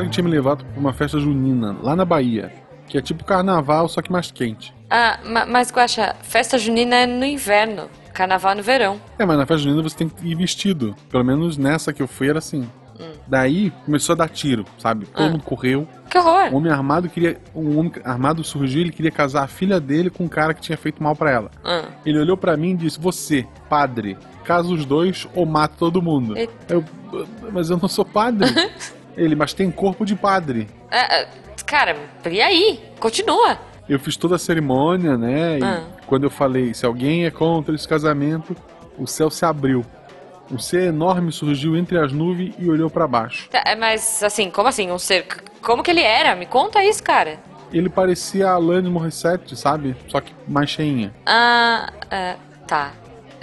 que tinha me levado pra uma festa junina, lá na Bahia. Que é tipo carnaval, só que mais quente. Ah, ma- mas Guaxa, festa junina é no inverno, carnaval é no verão. É, mas na festa junina você tem que ir vestido. Pelo menos nessa que eu fui era assim. Daí começou a dar tiro, sabe? Todo Ah. mundo correu. Que horror! Um homem armado queria. Um homem armado surgiu, ele queria casar a filha dele com um cara que tinha feito mal pra ela. Ah, Ele olhou pra mim e disse: Você, padre, casa os dois ou mata todo mundo. Eita. Eu, mas eu não sou padre. ele, mas tem corpo de padre. ah, ah, cara, e aí? Continua. Eu fiz toda a cerimônia, né? E Ah. quando eu falei, se alguém é contra esse casamento, o céu se abriu. Um ser enorme surgiu entre as nuvens e olhou pra baixo. Tá, é, mas assim, como assim? Um ser. Como que ele era? Me conta isso, cara. Ele parecia a Alanis Morissette, sabe? Só que mais cheinha. Ah, é, tá.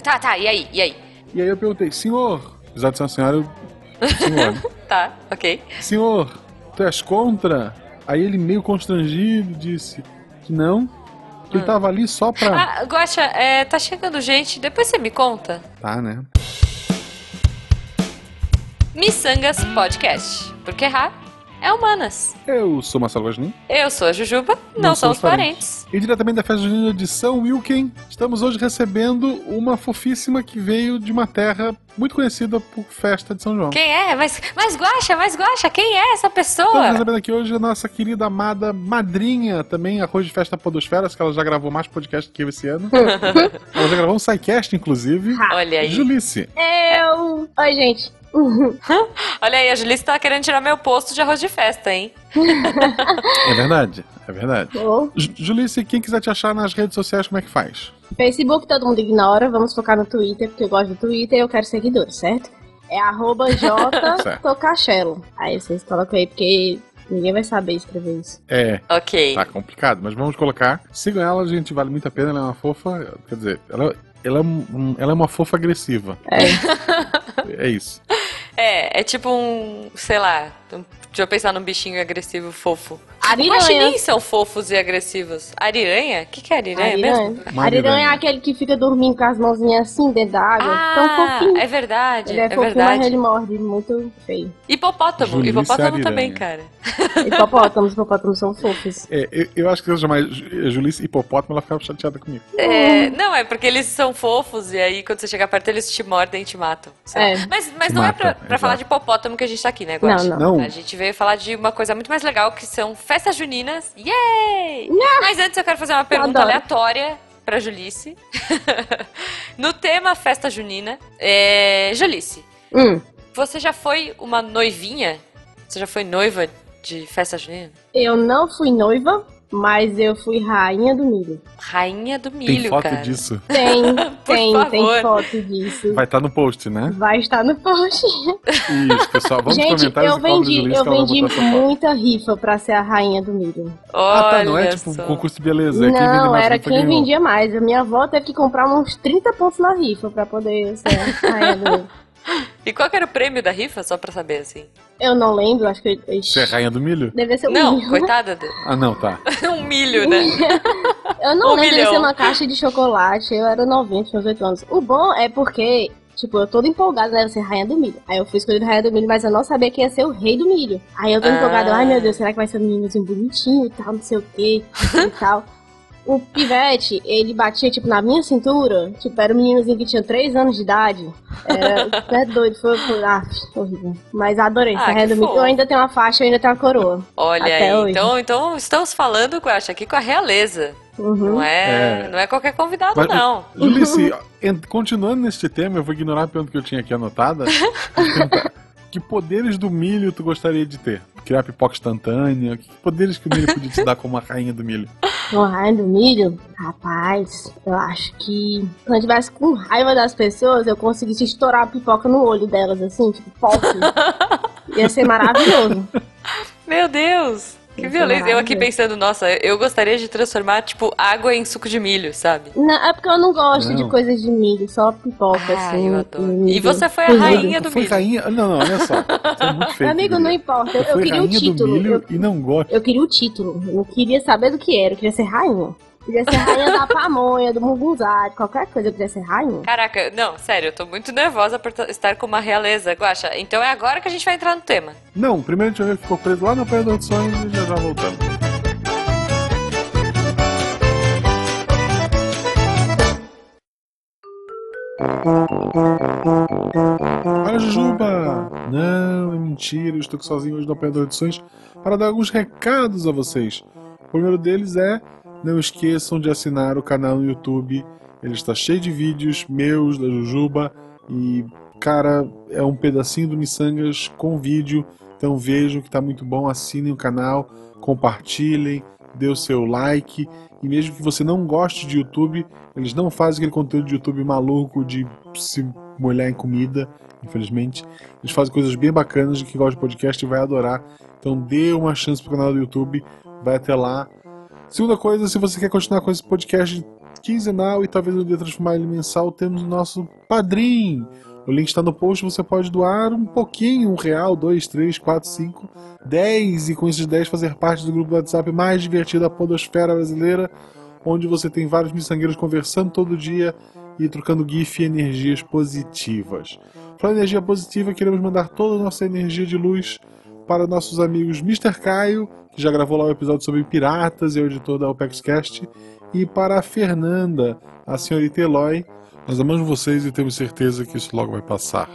Tá, tá, e aí? E aí? E aí eu perguntei, senhor, apesar de ser uma senhora, eu... senhor, Tá, ok. senhor, tu és contra? Aí ele meio constrangido disse que não, que ele tava ali só pra... Ah, Guaxa, é, tá chegando gente, depois você me conta. Tá, né? Missangas Podcast. Porque errar é humanas. Eu sou Marcelo Guaxinim. Eu sou a Jujuba, não, somos parentes. E diretamente da festa junina de São Wilken, estamos hoje recebendo uma fofíssima que veio de uma terra muito conhecida por festa de São João. Quem é? Mas, mas Guaxa, mas Guaxa, quem é essa Estamos pessoa? recebendo aqui hoje a nossa querida amada madrinha, também arroz de festa Podosferas, que ela já gravou mais podcast que eu esse ano. ela já gravou um SciCast, inclusive. Olha aí. Julice. Eu. Oi, gente. Olha aí, a Julice tá querendo tirar meu posto de arroz de festa, hein? É verdade, é verdade. Ô, Ju- Julice, quem quiser te achar nas redes sociais, como é que faz? Facebook todo mundo ignora. Vamos focar no Twitter, porque eu gosto do Twitter e eu quero seguidores, certo? É arroba jtocachelo. Aí vocês colocam aí, porque ninguém vai saber escrever isso. É, Ok. tá complicado, mas vamos colocar. Sigam ela, gente, vale muito a pena, ela é uma fofa. Quer dizer, ela, ela, é, ela é uma fofa agressiva. É. É isso. É, é tipo um, sei lá, deixa eu pensar num bichinho agressivo fofo. Ariranha. Guaxinins são fofos e agressivos. Ariranha? O que, que é ariranha, mesmo? Uma Ariranha é ariranha. aquele que fica dormindo com as mãozinhas assim dentro da água. Tão Ah, fofinho. é verdade, Ele é, é, fofinho, mas verdade. ele morde muito feio. Hipopótamo, Julice hipopótamo Ariranha. também, cara. Hipopótamos, hipopótamos são fofos. É, eu, eu acho que se eu chamar Ju- Julice hipopótamo, ela ficava chateada comigo. É, não, é porque eles são fofos e aí quando você chega perto eles te mordem e te matam. É. Mas, mas Te não é matam, pra, pra falar de hipopótamo que a gente tá aqui, né, Guaxa? Não, não. Não. A gente veio falar de uma coisa muito mais legal que são festas juninas. Yay! Mas antes eu quero fazer uma pergunta aleatória pra Julice. no tema festa junina, é... Julice, Hum. você já foi uma noivinha? Você já foi noiva de festa junina? Eu não fui noiva, mas eu fui rainha do milho. Rainha do milho, Tem foto cara. disso? Tem, tem, favor. tem foto disso. Vai estar no post, né? Vai estar no post. Isso, pessoal. Vamos Gente, comentários eu vendi, eu vendi muita rifa pra ser a rainha do milho. Ah, tá, não é Olha tipo um concurso de beleza. é quem Não, mais era quem ganhou. vendia mais. A minha avó teve que comprar uns 30 pontos na rifa pra poder ser a rainha do milho. E qual que era o prêmio da rifa, só pra saber, assim? Eu não lembro, acho que. Você é rainha do milho? Deve ser um Não, milho. coitada do... Ah, não, tá. um milho, né? Eu não Um lembro de milhão. ser uma caixa de chocolate. Eu era novinha, tinha uns 8 anos. O bom é porque, tipo, eu toda empolgada, né? Eu ser rainha do milho. Aí eu fui escolhida rainha do milho, mas eu não sabia que ia ser o rei do milho. Aí eu tô Ah. empolgada, ai meu Deus, será que vai ser um meninozinho bonitinho e tal, não sei o que e tal. O pivete, ele batia, tipo, na minha cintura. Tipo, era um meninozinho que tinha 3 anos de idade. Era, é doido, foi, foi ah, horrível. Mas adorei Ah, milho. Eu ainda tenho uma faixa, eu ainda tenho uma coroa. Olha aí. hoje. Então, então estamos falando, Guaxa, aqui com a realeza. Uhum. Não é, É. não é qualquer convidado, Mas- não. Julice, en- continuando neste tema, eu vou ignorar a pergunta que eu tinha aqui anotada. Que poderes do milho tu gostaria de ter? Criar pipoca instantânea? Que poderes que o milho podia te dar como a rainha do milho? Com raiva do milho? Rapaz, eu acho que se eu tivesse com raiva das pessoas, eu conseguisse estourar a pipoca no olho delas, assim, tipo, pop. Ia ser maravilhoso. Meu Deus! Que violência. Eu aqui pensando, nossa, eu gostaria de transformar, tipo, água em suco de milho, sabe? Não, é porque eu não gosto Não. de coisas de milho, só pipoca, Ah, assim. eu adoro. milho E você foi a rainha do Foi milho. rainha. Não, não, olha só. É amigo, não importa, eu, eu queria o título. milho Eu, e não gosto. eu queria o título. Eu queria saber do que era, eu queria ser rainha. Podia ser rainha da pamonha, do mungunzá, de qualquer coisa, podia ser rainha. Caraca, não, sério, eu tô muito nervosa por estar com uma realeza. Guaxa, então é agora que a gente vai entrar no tema. Não, primeiro a gente vai ver que ficou preso lá no Apanhador de Sonhos e já já voltamos. Olha, Jujuba! Não, é mentira, eu estou aqui sozinho hoje no de Sonhos para dar alguns recados a vocês. O primeiro deles é: não esqueçam de assinar o canal no YouTube. Ele está cheio de vídeos meus, da Jujuba, e, cara, é um pedacinho do Missangas com vídeo. Então vejam que está muito bom, assinem o canal, compartilhem, dê o seu like. E mesmo que você não goste de YouTube, eles não fazem aquele conteúdo de YouTube maluco de se molhar em comida, infelizmente. Eles fazem coisas bem bacanas que gosta de podcast e vai adorar. Então dê uma chance pro canal do YouTube, vai até lá. Segunda coisa, se você quer continuar com esse podcast quinzenal e talvez um dia transformar ele mensal, temos o nosso Padrim. O link está no post, você pode doar um pouquinho, um real, dois, três, quatro, cinco, dez, e com esses dez fazer parte do grupo do WhatsApp mais divertido da podosfera brasileira, onde você tem vários miçangueiros conversando todo dia e trocando GIF e energias positivas. Para energia positiva, queremos mandar toda a nossa energia de luz para nossos amigos Mr. Caio, que já gravou lá o episódio sobre piratas e é o editor da OpexCast, e para a Fernanda, a senhorita Eloy. Nós amamos vocês e temos certeza que isso logo vai passar.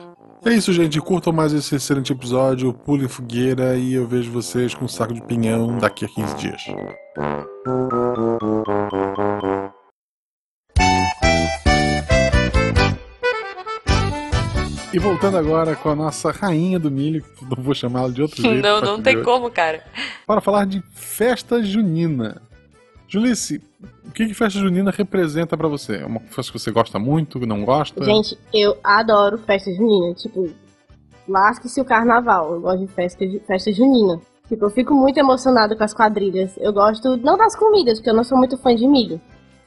É isso, gente. Curtam mais esse excelente episódio, pulem fogueira e eu vejo vocês com um saco de pinhão daqui a 15 dias. E voltando agora com a nossa rainha do milho, que não vou chamá-la de outro jeito. não, não tem hoje, como, cara. Para falar de festa junina. Julice, o que, que festa junina representa pra você? É uma festa que você gosta muito, não gosta? Gente, eu adoro festa junina. Tipo, lasque-se o carnaval. Eu gosto de festa, festa junina. Tipo, eu fico muito emocionada com as quadrilhas. Eu gosto, não das comidas, porque eu não sou muito fã de milho.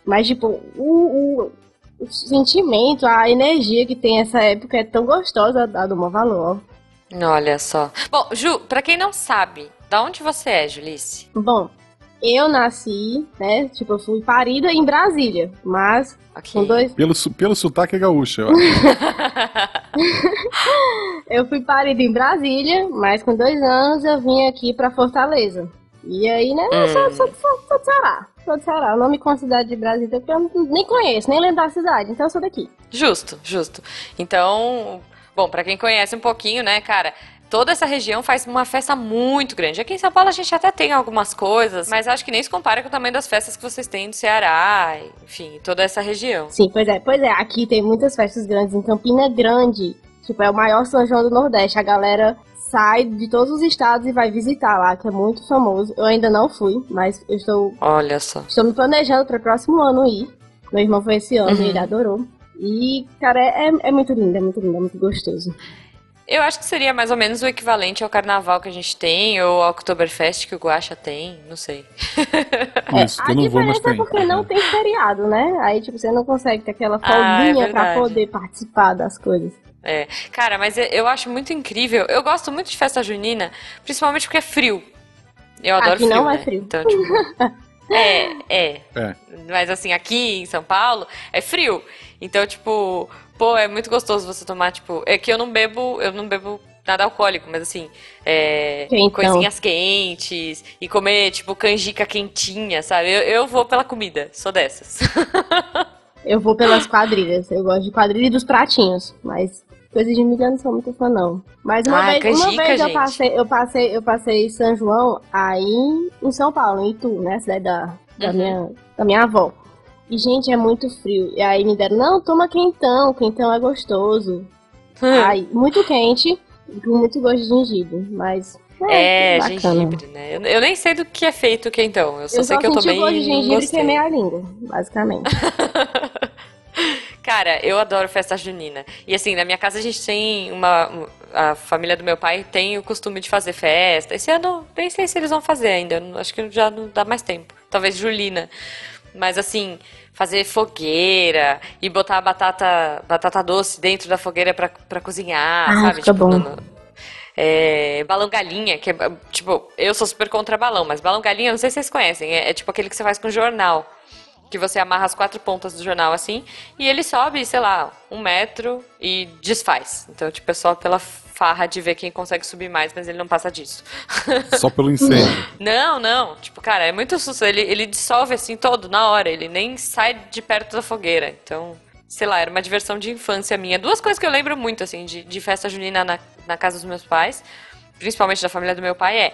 Mas, tipo, o, o, o sentimento, a energia que tem essa época é tão gostosa, dá do maior valor. Olha só. Bom, Ju, pra quem não sabe, da onde você é, Julice? Bom, eu nasci, né? Tipo, eu fui parida em Brasília, mas Ok. com dois. Pelo, pelo sotaque é gaúcha, eu. Eu fui parida em Brasília, mas com dois anos eu vim aqui pra Fortaleza. E aí, né? Sou, sou, sou, sou do Ceará. Sou do Ceará. Eu não me considero de Brasília porque eu nem conheço, nem lembro da cidade. Então eu sou daqui. Justo, justo. Então, bom, pra quem conhece um pouquinho, né, cara, toda essa região faz uma festa muito grande. Aqui em São Paulo a gente até tem algumas coisas, mas acho que nem se compara com o tamanho das festas que vocês têm no Ceará, enfim, toda essa região. Sim, pois é. Pois é, aqui tem muitas festas grandes. Em Campina Grande, tipo, é o maior São João do Nordeste. A galera sai de todos os estados e vai visitar lá, que é muito famoso. Eu ainda não fui, mas eu estou Olha só. Estou me planejando para o próximo ano ir. Meu irmão foi esse ano Uhum. e ele adorou. E, cara, é, é muito lindo, é muito lindo, é muito gostoso. Eu acho que seria mais ou menos o equivalente ao carnaval que a gente tem, ou ao Oktoberfest que o Guaxa tem, não sei. Isso, que a eu não vou mais diferença é tem. porque não tem feriado, né? Aí, tipo, você não consegue ter aquela Ah, é folguinha pra poder participar das coisas. É. Cara, mas eu- acho muito incrível. Eu gosto muito de festa junina, principalmente porque é frio. Eu adoro Aqui frio. não é né? frio. Então, tipo. é, é. É. Mas assim, aqui em São Paulo é frio. Então, tipo, pô, é muito gostoso você tomar, tipo. É que eu não bebo, eu não bebo nada alcoólico, mas assim, é, Quentão. coisinhas quentes e comer, tipo, canjica quentinha, sabe? Eu, eu vou pela comida, sou dessas. Eu vou pelas quadrilhas. Eu gosto de quadrilha e dos pratinhos. Mas coisas de milho eu não sou muito fã, não. Mas uma Ah, vez, uma vez eu passei, eu passei, eu passei São João aí em São Paulo, em Itu, né? Cidade da, da, Uhum. minha, da minha avó. E, gente, é muito frio. E aí me deram, não, toma quentão, quentão é gostoso. Ai, muito quente, com muito gosto de gengibre, mas. É, bacana. gengibre, né? Eu, eu nem sei do que é feito o quentão. Eu só Eu sei só que eu senti tomei o gosto de gengibre e queimei a língua, basicamente. Cara, eu adoro festa junina. E assim, na minha casa a gente tem uma. um- A família do meu pai tem o costume de fazer festa. Esse ano, nem sei se eles vão fazer ainda. Acho que já não dá mais tempo. Talvez julina. Mas assim, fazer fogueira e botar a batata, batata doce dentro da fogueira pra, pra cozinhar, Ah, sabe? fica bom. no- é, balão galinha, que é, tipo, eu sou super contra balão, mas balão galinha, não sei se vocês conhecem, é, é tipo aquele que você faz com jornal. Que você amarra as quatro pontas do jornal assim, e ele sobe, sei lá, um metro e desfaz. Então, tipo, é só pela farra de ver quem consegue subir mais, mas ele não passa disso. Só pelo incêndio. não, não. Tipo, cara, é muito susto. Ele, ele dissolve assim todo, na hora. Ele nem sai de perto da fogueira. Então, sei lá, era uma diversão de infância minha. Duas coisas que eu lembro muito, assim, de, de festa junina na, na casa dos meus pais, principalmente da família do meu pai, é,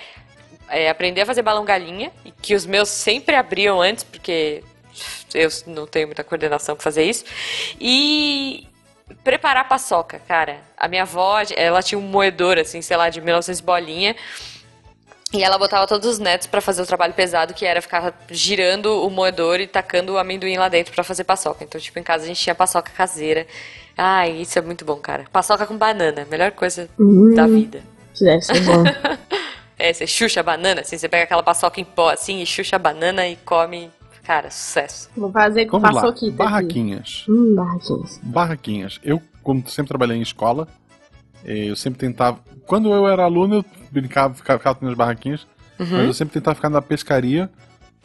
é aprender a fazer balão galinha, e que os meus sempre abriam antes, porque eu não tenho muita coordenação pra fazer isso. E preparar paçoca, cara. A minha avó, ela tinha um moedor, assim, sei lá, de 1900 bolinha. E ela botava todos os netos para fazer o trabalho pesado, que era ficar girando o moedor e tacando o amendoim lá dentro para fazer paçoca. Então, tipo, em casa a gente tinha paçoca caseira. Ai, isso é muito bom, cara. Paçoca com banana, melhor coisa Hum. da vida. Isso deve ser bom. É, você chucha a banana, assim, você pega aquela paçoca em pó, assim, e chucha a banana e come. Cara, sucesso. Vou fazer com lá. paçoquita aqui. Barraquinhas. Hum, barraquinhas. Barraquinhas. Eu, como sempre trabalhei em escola, eh, eu sempre tentava. Quando eu era aluno, eu brincava, ficava, ficava nas barraquinhas, Uhum. mas eu sempre tentava ficar na pescaria,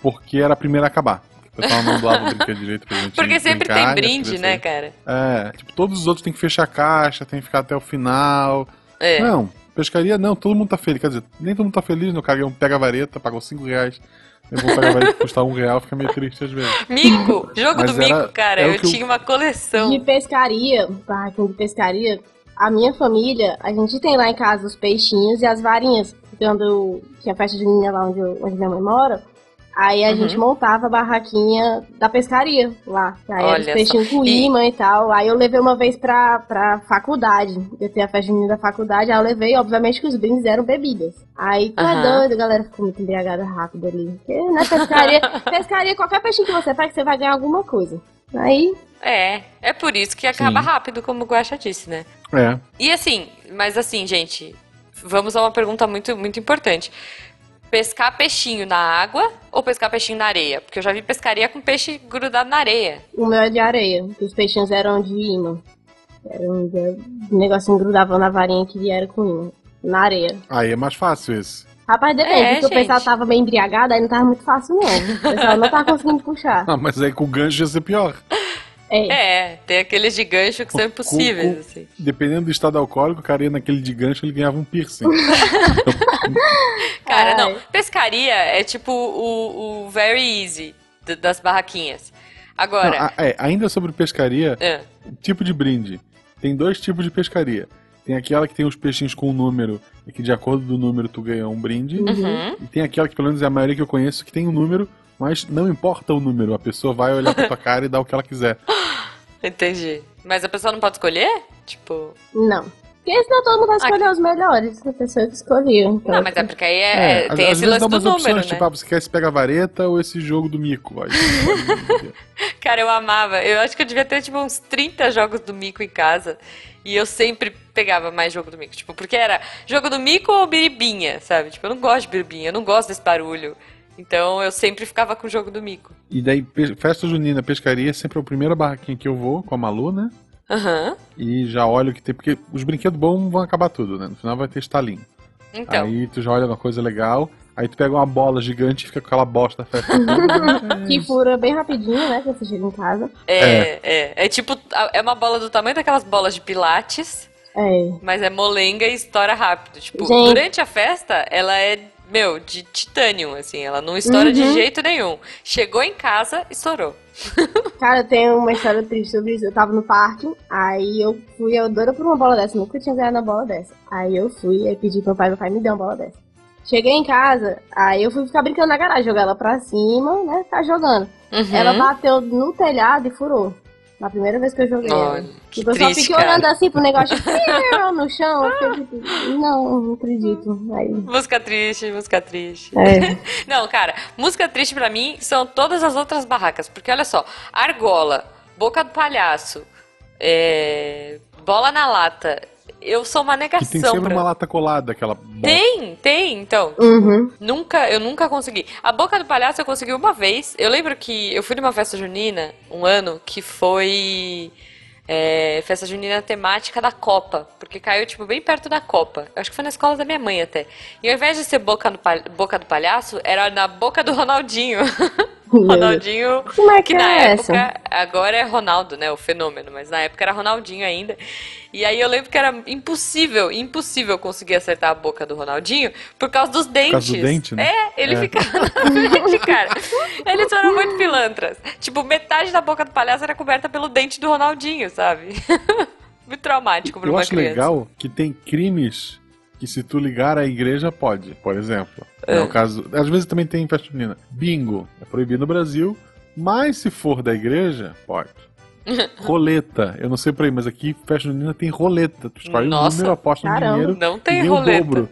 porque era a primeira a acabar. O pessoal não doava brinquedo direito pra gente. Porque sempre brincar, tem brinde, né, cara? É, tipo, todos os outros tem que fechar a caixa, tem que ficar até o final. É. Não, pescaria não, todo mundo tá feliz. Quer dizer, nem todo mundo tá feliz, no caguei um pega a vareta, pagou 5 reais. Eu vou pegar a vareta que custar um real, fica meio triste às vezes. Mico! Jogo Mas do mico, era- cara. era o Eu eu- tinha uma coleção. De pescaria, barraquinha de pescaria, a minha família, a gente tem lá em casa os peixinhos e as varinhas. Quando tinha festa junina lá onde, eu- onde minha mãe mora, aí a Uhum. gente montava a barraquinha da pescaria lá. Aí era os Olha peixinhos com E- imã e tal. Aí eu levei uma vez pra, pra faculdade. Eu tenho a festa junina da faculdade, aí eu levei, obviamente, que os brindes eram bebidas. Aí tu é Aham. doido, a galera ficou muito embriagada rápido ali. Porque, né, pescaria, pescaria, qualquer peixinho que você pega, você vai ganhar alguma coisa. Aí, É, é por isso que acaba Sim. rápido, como o Guaxa disse, né? É. E assim, mas assim, gente, vamos a uma pergunta muito, muito importante. Pescar peixinho na água ou pescar peixinho na areia? Porque eu já vi pescaria com peixe grudado na areia. O meu é de areia, os peixinhos eram de imã. Era um, um negocinho grudava na varinha que era com imã. Na areia. Aí é mais fácil esse. Rapaz, depende, É, porque o pessoal gente. tava meio embriagado, aí não tava muito fácil não. O pessoal não tava conseguindo puxar. Ah, mas aí com o gancho ia ser pior. É. É, tem aqueles de gancho que são impossíveis, com- assim. Dependendo do estado alcoólico, o cara ia naquele de gancho ele ganhava um piercing. Cara, Ai. não. Pescaria é tipo o, o very easy das barraquinhas. Agora, Não, a- é, ainda sobre pescaria, é, tipo de brinde. Tem dois tipos de pescaria. Tem aquela que tem os peixinhos com um número, e que de acordo do número tu ganha um brinde. uhum. E tem aquela que, pelo menos é a maioria que eu conheço, que tem um número, mas não importa o número. A pessoa vai olhar pra tua cara e dar o que ela quiser. entendi. Mas a pessoa não pode escolher? Tipo. Não. Porque senão todo mundo vai escolher os melhores. A pessoa que escolheu. Então, Não, mas é porque aí é, às- tem às esse vezes lance dá do número, opções, né? tipo, ah, você quer esse pega a vareta ou esse jogo do mico? Aí, Cara, eu amava. Eu acho que eu devia ter, tipo, uns 30 jogos do Mico em casa. E eu sempre pegava mais jogo do Mico. Tipo, porque era jogo do Mico ou biribinha, sabe? Tipo, eu não gosto de biribinha, eu não gosto desse barulho. Então eu sempre ficava com o jogo do Mico. e daí, festa junina, pescaria, sempre é a primeira barraquinha que eu vou com a Malu, né? Aham. E já olho o que tem, porque os brinquedos bons vão acabar tudo, né? No final vai ter estalinho. Então. Aí tu já olha uma coisa legal, aí tu pega uma bola gigante e fica com aquela bosta a festa toda. Que fura bem rapidinho, né? Quando você chega em casa. É, é, é. tipo, a- é uma bola do tamanho daquelas bolas de pilates, É. mas é molenga e estoura rápido. Tipo, Gente. durante a festa, ela é, meu, de titânio, assim, ela não estoura de Uhum. jeito nenhum. Chegou em casa, estourou. Cara, tem uma história triste sobre isso. Eu tava no parque, aí eu fui, eu doida por uma bola dessa, nunca tinha ganhado uma bola dessa. Aí eu fui, aí pedi pro meu pai, meu pai me deu uma bola dessa. Cheguei em casa, aí eu fui ficar brincando na garagem, jogar ela pra cima, né? Ficar jogando. Uhum. Ela bateu no telhado e furou. Na primeira vez que eu joguei. Ela. que Tipo, eu só triste, fiquei cara. olhando assim pro negócio no chão. Eu fiquei tipo, não, não acredito. Aí, Música triste, música triste. é. Não, cara, música triste pra mim são todas as outras barracas. Porque olha só, argola, boca do palhaço, é, bola na lata. Eu sou uma que tem negação sempre pra... uma lata colada, aquela. Tem, tem, então. Uhum. Nunca, eu nunca consegui. A boca do palhaço eu consegui uma vez. Eu lembro que eu fui numa festa junina um ano que foi é, festa junina temática da Copa, porque caiu tipo bem perto da Copa. Eu acho que foi na escola da minha mãe até. E ao invés de ser boca, no pal- boca do palhaço, era na boca do Ronaldinho. Ronaldinho, Como é que, que na é época, essa? agora é Ronaldo, né, o fenômeno, mas na época era Ronaldinho ainda. E aí eu lembro que era impossível, impossível conseguir acertar a boca do Ronaldinho por causa dos dentes. causa do dente, né? É, ele É. ficava na frente, cara. Eles foram muito pilantras. Tipo, metade da boca do palhaço era coberta pelo dente do Ronaldinho, sabe? muito traumático pra Eu uma acho criança. legal que tem crimes que se tu ligar à igreja pode, por exemplo. É. É. o caso, às vezes também tem em festa junina. Bingo é proibido no Brasil, mas se for da igreja, pode. roleta, eu não sei por aí, mas aqui festa junina tem roleta. Tu escolhe um Nossa. número, aposta Caramba. dinheiro Não tem e roleta. dobro.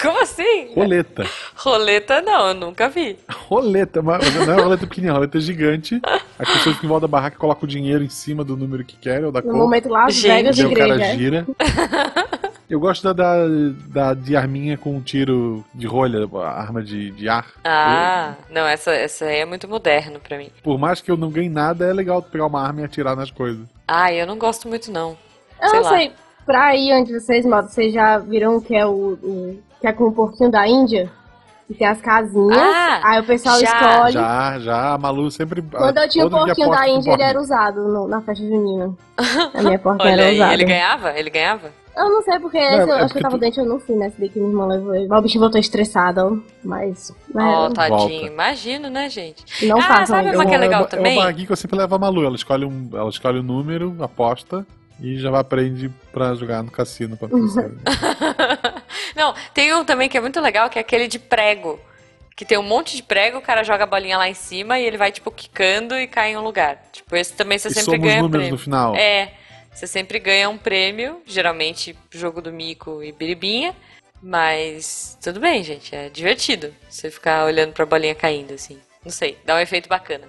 Como assim? Roleta. Roleta não, eu nunca vi. Roleta, mas não é roleta pequenininha, roleta gigante. As pessoas que vão da barraca colocam o dinheiro em cima do número que querem ou da No cor. momento Las Gente. Vegas de o cara gira. Eu gosto da, da, da de arminha com um tiro de rolha, arma de, de ar. Ah, não, essa, essa aí é muito moderno pra mim. Por mais que eu não ganhe nada, é legal tu pegar uma arma e atirar nas coisas. Ah, eu não gosto muito não. Eu Sei não lá. sei, pra aí onde vocês moram, vocês já viram o que é o, o- que é com o porquinho da Índia? Que tem as casinhas, Ah, aí o pessoal já. escolhe. Já, já, a Malu sempre. Quando eu tinha o todo dia porquinho da Índia, ele era usado no- na festa junina. A minha porquinha Olha era aí, usada. ele ganhava? Ele ganhava? Eu não sei porque Não, esse, eu é acho que eu tava tu- doente, eu não fui nessa daí que minha irmã levou ele. Mas o bicho voltou estressado, ó, mas... mas Ó, tadinho. Volta. Imagino, né, gente? não Ah, façam sabe uma que é legal uma- também? É uma que eu sempre levo a Malu. Ela escolhe um, ela escolhe um número, aposta e já vai aprende pra jogar no cassino. Pra não, tem um também que é muito legal, que é aquele de prego. Que tem um monte de prego, o cara joga a bolinha lá em cima e ele vai, tipo, quicando e cai em um lugar. Tipo, esse também você e sempre somos ganha números prêmio. no final. É, você sempre ganha um prêmio, geralmente jogo do mico e biribinha. Mas tudo bem, gente, é divertido. Você ficar olhando pra bolinha caindo, assim. Não sei, dá um efeito bacana.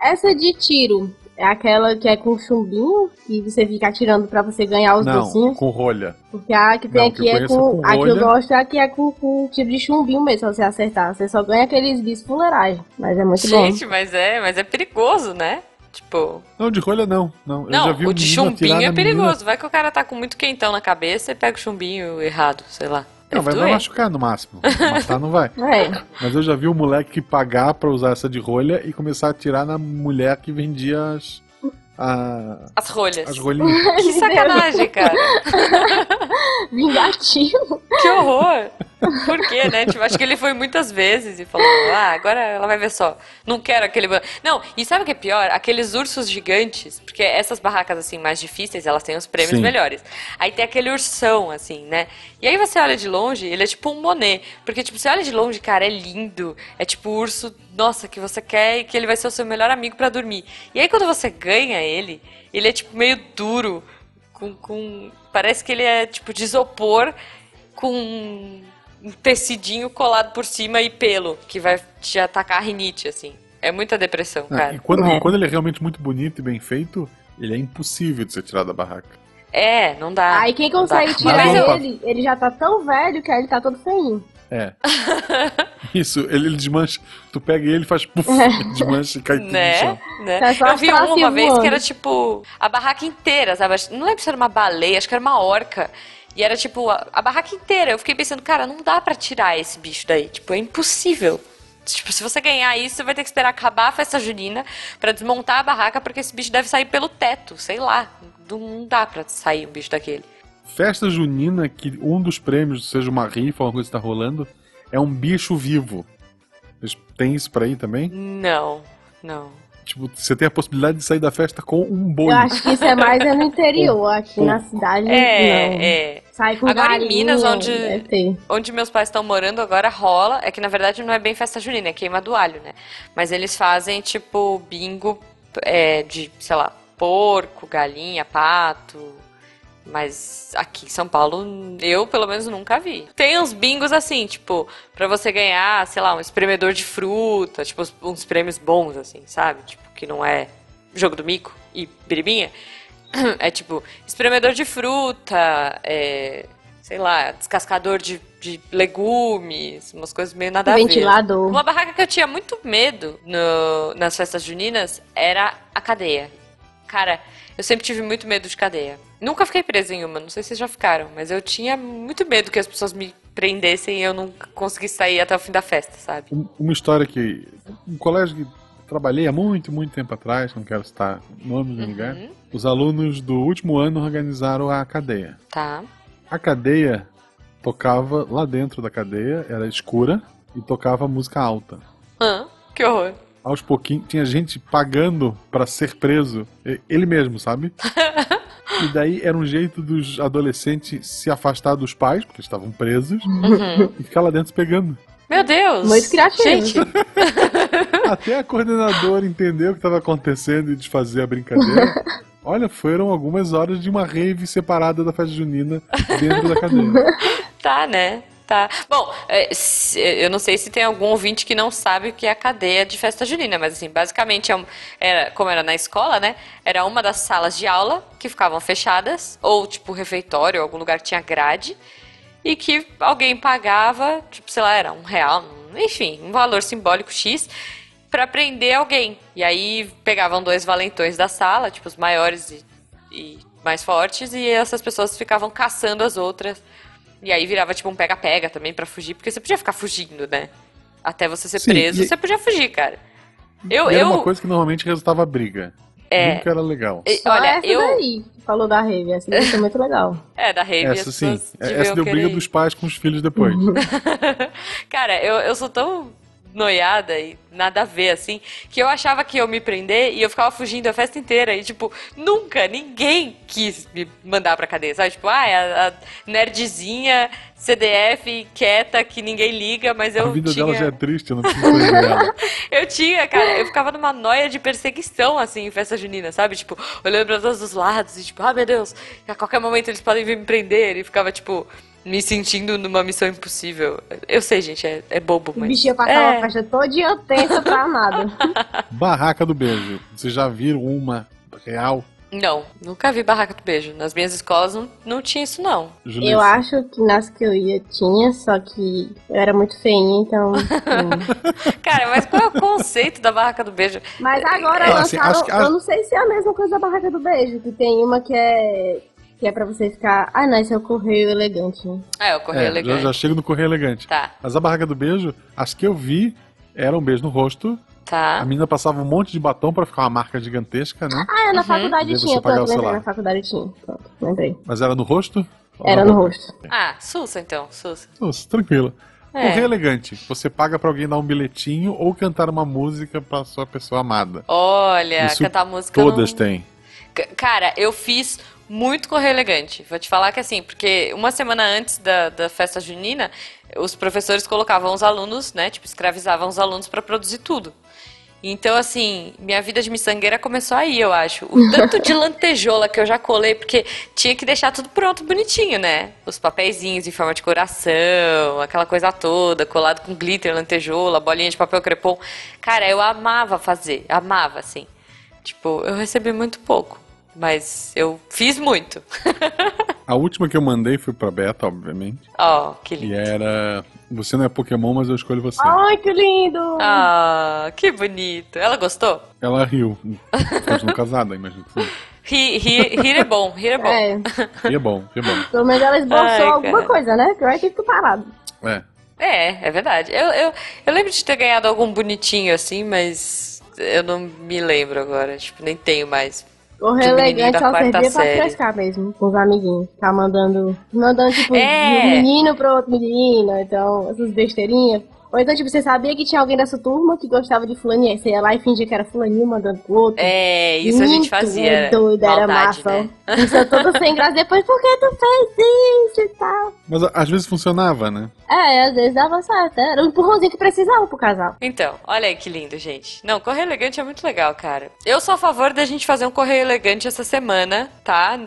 Essa de tiro é aquela que é com chumbinho e você fica atirando pra você ganhar os Não, docinhos. com rolha. Porque a que tem Não, que aqui eu é com. com A que eu gosto é a que é com, com tiro de chumbinho mesmo, se você acertar. Você só ganha aqueles bis fuleiragem. Mas é muito gente, mas é, mas é perigoso, né? Tipo, Não, de rolha não. Não, eu não, já vi o de chumbinho é perigoso. Vai que o cara tá com muito quentão na cabeça e pega o chumbinho errado, sei lá. Não, vai, vai doer. machucar no máximo. Matar não vai. É. Mas eu já vi um moleque pagar pra usar essa de rolha e começar a atirar na mulher que vendia as. A- As rolhas. as rolinhas. Que sacanagem, cara. Vingativo. Que horror! Por quê, né? Tipo, acho que ele foi muitas vezes e falou: Ah, agora ela vai ver só. Não quero aquele. ba-". Não, e sabe o que é pior? Aqueles ursos gigantes, porque essas barracas assim mais difíceis, elas têm os prêmios Sim. melhores. Aí tem aquele ursão, assim, né? E aí você olha de longe, ele é tipo um Monet. Porque, tipo, você olha de longe, cara, é lindo. É tipo o urso, nossa, que você quer e que ele vai ser o seu melhor amigo pra dormir. E aí quando você ganha ele, ele é tipo meio duro. Com, com. Parece que ele é tipo de isopor com um tecidinho colado por cima e pelo, que vai te atacar a rinite, assim. É muita depressão, Ah, e, cara. quando, É. e quando ele é realmente muito bonito e bem feito, ele é impossível de ser tirado da barraca. É, não dá. Aí quem não dá. consegue tirar ele, ele já tá tão velho que aí ele tá todo feinho. É. Isso, ele, ele desmancha. Tu pega ele e faz puf, É. desmancha e cai tudo no Né? chão. né? Tá Eu vi um uma tracinhas vez que era tipo a barraca inteira, sabe? Não lembro se era uma baleia, acho que era uma orca. E era tipo a, a barraca inteira. Eu fiquei pensando, cara, não dá pra tirar esse bicho daí. Tipo, é impossível. Tipo, se você ganhar isso, você vai ter que esperar acabar a festa junina pra desmontar a barraca, porque esse bicho deve sair pelo teto, sei lá. Não, não dá pra sair um bicho daquele. Festa junina, que um dos prêmios, seja uma rifa ou uma coisa que tá rolando, é um bicho vivo. Têm isso pra aí também? Não, não. Tipo, você tem a possibilidade de sair da festa com um boi. Eu acho que isso é mais é no interior, aqui na cidade não. É, é. Sai com Agora em galinha, Minas, onde- ter. Onde meus pais estão morando agora rola, é que na verdade não é bem festa junina, é queima do alho, né? Mas eles fazem tipo bingo é, de, sei lá, porco, galinha, pato. Mas aqui em São Paulo eu pelo menos nunca vi. Tem uns bingos assim, tipo, pra você ganhar, sei lá, um espremedor de fruta, tipo uns- prêmios bons assim, sabe? Tipo, que não é jogo do mico e biribinha. É tipo, espremedor de fruta, é, sei lá, descascador de, de legumes, umas coisas meio nada a ver. Ventilador. Uma barraca que eu tinha muito medo no- nas festas juninas era a cadeia. Cara, eu sempre tive muito medo de cadeia. Nunca fiquei presa em uma, não sei se vocês já ficaram, mas eu tinha muito medo que as pessoas me prendessem e eu não conseguisse sair até o fim da festa, sabe? Um- Uma história que. Um colégio que trabalhei há muito, muito tempo atrás, não quero citar nomes do lugar, Uhum. os alunos do último ano organizaram a cadeia. Tá. A cadeia tocava lá dentro da cadeia, era escura e tocava música alta. Hã? Que horror. Aos pouquinhos tinha gente pagando pra ser preso, ele mesmo, sabe? E daí era um jeito dos adolescentes se afastar dos pais, porque estavam presos, Uhum. e ficar lá dentro pegando. Meu Deus. Muito criativo. Gente, Até a coordenadora entendeu o que estava acontecendo e desfazer a brincadeira. Olha, foram algumas horas de uma rave separada da festa junina dentro da cadeia. tá, né? Tá. Bom, é, se- eu não sei se tem algum ouvinte que não sabe o que é a cadeia de festa junina, mas assim, basicamente, é era, como era na escola, né? Era uma das salas de aula que ficavam fechadas, ou tipo refeitório, algum lugar que tinha grade, e que alguém pagava, tipo, sei lá, era um real, enfim, um valor simbólico X, pra prender alguém. E aí pegavam dois valentões da sala, tipo, os maiores e, e mais fortes, e essas pessoas ficavam caçando as outras. E aí virava tipo um pega-pega também pra fugir, porque você podia ficar fugindo, né? Até você ser Sim, preso, e- você podia fugir, cara. Eu, E era eu, uma coisa que normalmente resultava briga. É. Nunca era legal. e- olha, essa eu, daí falou da rave. Essa daí foi muito legal. é da rave, Essa sim. pessoas Essa deu briga dos pais com os filhos depois. Cara, eu, eu sou tão noiada e nada a ver, assim, que eu achava que ia me prender e eu ficava fugindo a festa inteira. E, tipo, nunca, ninguém quis me mandar pra cadeia, sabe? Tipo, ah, é a, a nerdzinha CDF quieta que ninguém liga, mas eu a vida tinha... dela já é triste, eu não ela. Eu tinha, cara, eu ficava numa noia de perseguição, assim, em festa junina, sabe? Tipo, olhando pra todos os lados e tipo, ah, meu Deus, a qualquer momento eles podem vir me prender. E ficava, tipo, me sentindo numa missão impossível. Eu sei, gente, é, é bobo, O mas... bicho ia passar É. uma festa todinha tensa pra nada. Barraca do beijo. Vocês já viram uma real? Não, nunca vi barraca do beijo. Nas minhas escolas não, não tinha isso, não. Eu acho que nas que eu ia tinha, só que eu era muito feinha, então. hum. Cara, mas qual é o conceito da barraca do beijo? Mas agora É, assim, lançaram. acho que- Eu não sei se é a mesma coisa da barraca do beijo, que tem uma que é. Que é pra você ficar. Ah, não, esse é o correio elegante. né? Ah, é o correio É, elegante. já chego no correio elegante. Tá, Mas a barraca do beijo, as que eu vi, era um beijo no rosto. A tá. menina passava um monte de batom pra ficar uma marca gigantesca, né? Ah, é, na Uhum. faculdade tinha. você pagar o Pronto, lembrei, celular. na faculdade tinha. Pronto, lembrei. Mas era no rosto? Era no rosto. Ah, Sussa então, Sussa. Nossa, tranquilo. É. Correio elegante. Você paga pra alguém dar um bilhetinho ou cantar uma música pra sua pessoa amada. Olha, Isso cantar música Todas não... têm. C- Cara, eu fiz muito correio elegante. Vou te falar que assim, porque uma semana antes da, da festa junina, os professores colocavam os alunos, né? Tipo, escravizavam os alunos pra produzir tudo. Então, assim, minha vida de miçangueira começou aí, eu acho. O tanto de lantejola que eu já colei, porque tinha que deixar tudo pronto, bonitinho, né? Os papeizinhos em forma de coração, aquela coisa toda, colado com glitter, lantejola, bolinha de papel crepom. Cara, eu amava fazer, amava, assim. Tipo, eu recebi muito pouco, mas eu fiz muito. A última que eu mandei foi pra Beta, obviamente. Ó, que E lindo. era. Você não é Pokémon, mas eu escolho você. Ai, que lindo! Ah, que bonito. Ela gostou? Ela riu. Continuou casada, imagino que. Rir, rir, rir é bom, rir é bom. É, E é bom, e é bom. pelo menos ela esboçou Ai, alguma coisa, né? Que eu ter que parado. É. É, é verdade. Eu, eu, eu lembro de ter ganhado algum bonitinho assim, mas eu não me lembro agora. Tipo, nem tenho mais. Correio Do menininho elegante da só servia pra frescar mesmo, com os amiguinhos. Ficar mandando, mandando tipo, É. de um menino pro outro menino, então, essas besteirinhas. Ou então, tipo, você sabia que tinha alguém da sua turma que gostava de fulaninha, aí você ia lá e fingia que era fulaninho mandando pro outro. É, isso a gente Muito fazia. doido, era massa. né? Isso é tudo sem graça. Depois, por que tu fez isso e tal? Mas às vezes funcionava, né? É, às vezes dava certo. Era o empurrãozinho que precisava pro casal. Então, olha aí que lindo, gente. Não, correio elegante é muito legal, cara. Eu sou a favor da gente fazer um correio elegante essa semana, tá?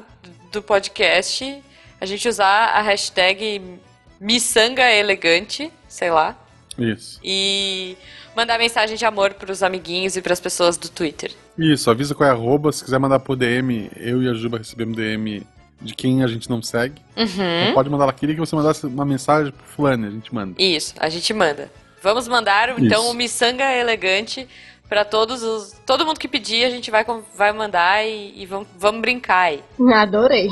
Do podcast. A gente usar a hashtag miçanga elegante, sei lá. Isso. E mandar mensagem de amor pros amiguinhos e pras pessoas do Twitter. Isso, avisa qual é a arroba. Se quiser mandar por DM, eu e a Juba recebemos DM de quem a gente não segue. Uhum. Então pode mandar lá. Queria que você mandasse uma mensagem pro fulano, a gente manda. Isso, a gente manda. Vamos mandar então Isso. o miçanga elegante Pra todos os. Todo mundo que pedir, a gente vai, vai mandar e, e vamos, vamos brincar aí. Adorei.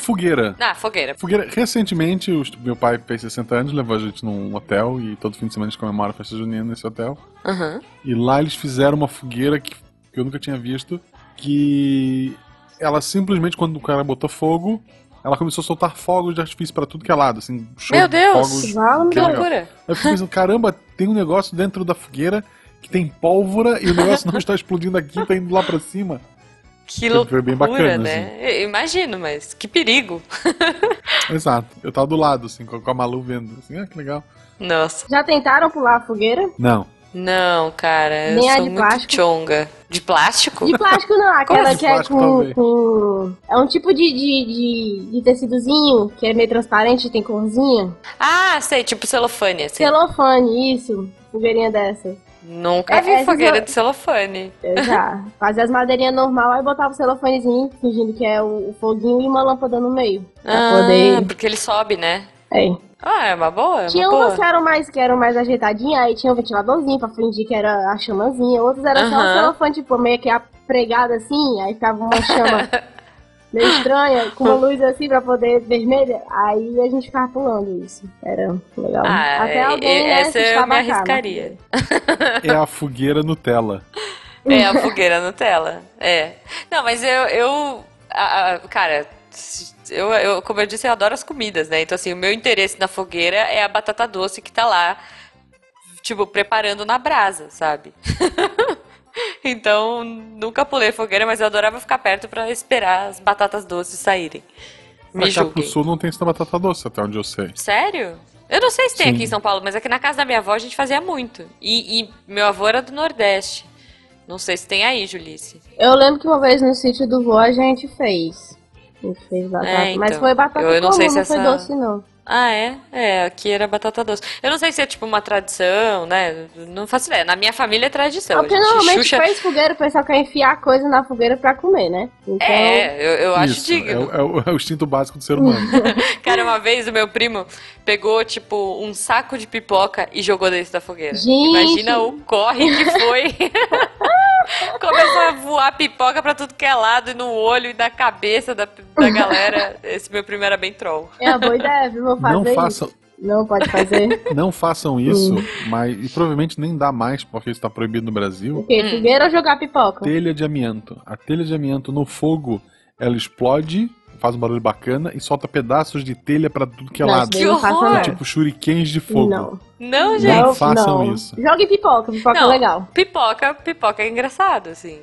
Fogueira. Ah, fogueira. Fogueira, recentemente, os- meu pai fez 60 anos, levou a gente num hotel e todo fim de semana a gente comemora a festa junina nesse hotel. Aham. E lá eles fizeram uma fogueira que, que eu nunca tinha visto, que ela simplesmente, quando o cara botou fogo, ela começou a soltar fogos de artifício pra tudo que é lado, assim, show Meu de Deus! fogos. Que loucura. Eu fiquei pensando, caramba, tem um negócio dentro da fogueira que tem pólvora e o negócio não está explodindo aqui, tá indo lá pra cima. Que loucura, foi bem bacana, assim. né? Eu Imagino, mas que perigo. Exato. Eu tava do lado, assim, com com a Malu vendo. Assim, ah, que legal. Nossa. Já tentaram pular a fogueira? Não. Não, cara, eu Nem a sou de muito plástico? chonga. De plástico? De plástico não, aquela de que é plástico, com, talvez. com- É um tipo de, de, de, de tecidozinho que é meio transparente, tem corzinha. Ah, sei, tipo celofane, assim. Celofane, isso. Fogueirinha dessa. Nunca É, vi é, fogueira isso- de celofane. Eu já. Fazia as madeirinhas normal, aí botava o celofanezinho, fingindo que é o, o foguinho e uma lâmpada no meio. Ah, poder. porque ele sobe, né? É. Ah, é uma boa, é Tinha uma umas boa. que eram mais, que eram mais ajeitadinhas, aí tinha um ventiladorzinho pra fingir que era a chamazinha. Outros eram só o Aham. celofane, tipo, meio que pregado assim, aí ficava uma chama meio estranha, com uma luz assim pra poder vermelha. Aí a gente ficava pulando isso. Era legal. Ah, Até e- alguém, e- né, essa eu me estabacar, arriscaria. É a fogueira Nutella. É, a fogueira Nutella. É. Não, mas eu. eu a- a- cara, eu, eu, como eu disse, eu adoro as comidas, né? Então, assim, o meu interesse na fogueira é a batata doce que tá lá, tipo, preparando na brasa, sabe? então, nunca pulei fogueira, mas eu adorava ficar perto pra esperar as batatas doces saírem. Me cá pro sul não tem essa batata doce, até onde eu sei. Sério? Eu não sei se tem Sim. aqui em São Paulo, mas aqui na casa da minha avó a gente fazia muito. E, e meu avô era do Nordeste. Não sei se tem aí, Julice. Eu lembro que uma vez no sítio do vô a gente fez. A gente fez batata. É, Mas então. foi batata Eu não comum, sei se não foi essa- doce, não. Ah, é? É, aqui era batata doce. Eu não sei se é tipo uma tradição, né? Não faço ideia. Na minha família é tradição. Porque a gente normalmente Xuxa... fez fogueira, o pessoal quer enfiar coisa na fogueira pra comer, né? Então, É, eu, eu acho Isso, digno. é, o- é o, é o instinto básico do ser humano. Cara, uma vez o meu primo pegou, tipo, um saco de pipoca e jogou dentro da fogueira. Gente! Imagina o corre que foi. Começou a voar pipoca pra tudo que é lado, e no olho e na cabeça da, da galera. Esse meu primo era bem troll. é a boa ideia, viu? Vou fazer Não façam, Não pode fazer. não façam isso, mas e provavelmente nem dá mais, porque isso está proibido no o Brasil. Hum. Fogueira ou jogar pipoca? Telha de amianto. A telha de amianto no fogo, ela explode, faz um barulho bacana e solta pedaços de telha pra tudo que é Não, lado. Que horror! não. Tipo shurikens de fogo. Não. Não, gente. Não Não, façam não. isso. Jogue pipoca, pipoca Não. é legal. Pipoca, pipoca é engraçado, assim.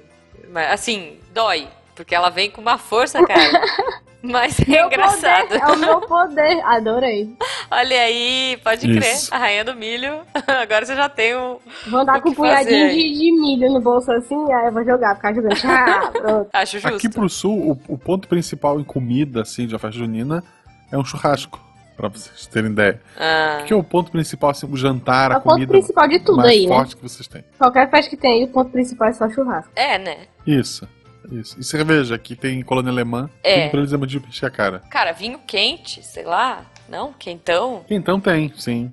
Mas, assim, dói. Porque ela vem com uma força, cara. Mas é Meu engraçado. poder, é o meu poder. Adorei. Olha aí, pode crer. Isso. A rainha do milho. Agora você já tem um. Vou andar com um punhadinho de, de milho no bolso assim, aí eu vou jogar, ficar jogando. Tchá, pronto. Acho justo. Aqui pro sul, o, o ponto principal em comida, assim, de uma festa junina, é um churrasco. Pra vocês terem ideia. Ah, O que é o ponto principal, assim, o jantar, É a o ponto comida principal de tudo mais aí, né? forte que vocês têm. Qualquer festa que tem aí, o ponto principal é só churrasco. é, né? Isso. Isso. E cerveja, aqui tem colônia alemã. É. Pra eles é de encher a cara. Cara, vinho quente, sei lá. Não? Quentão? Quentão tem, sim.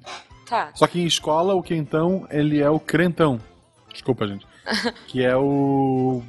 Tá. Só que em escola, o quentão, ele é o crentão. Desculpa, gente. que é o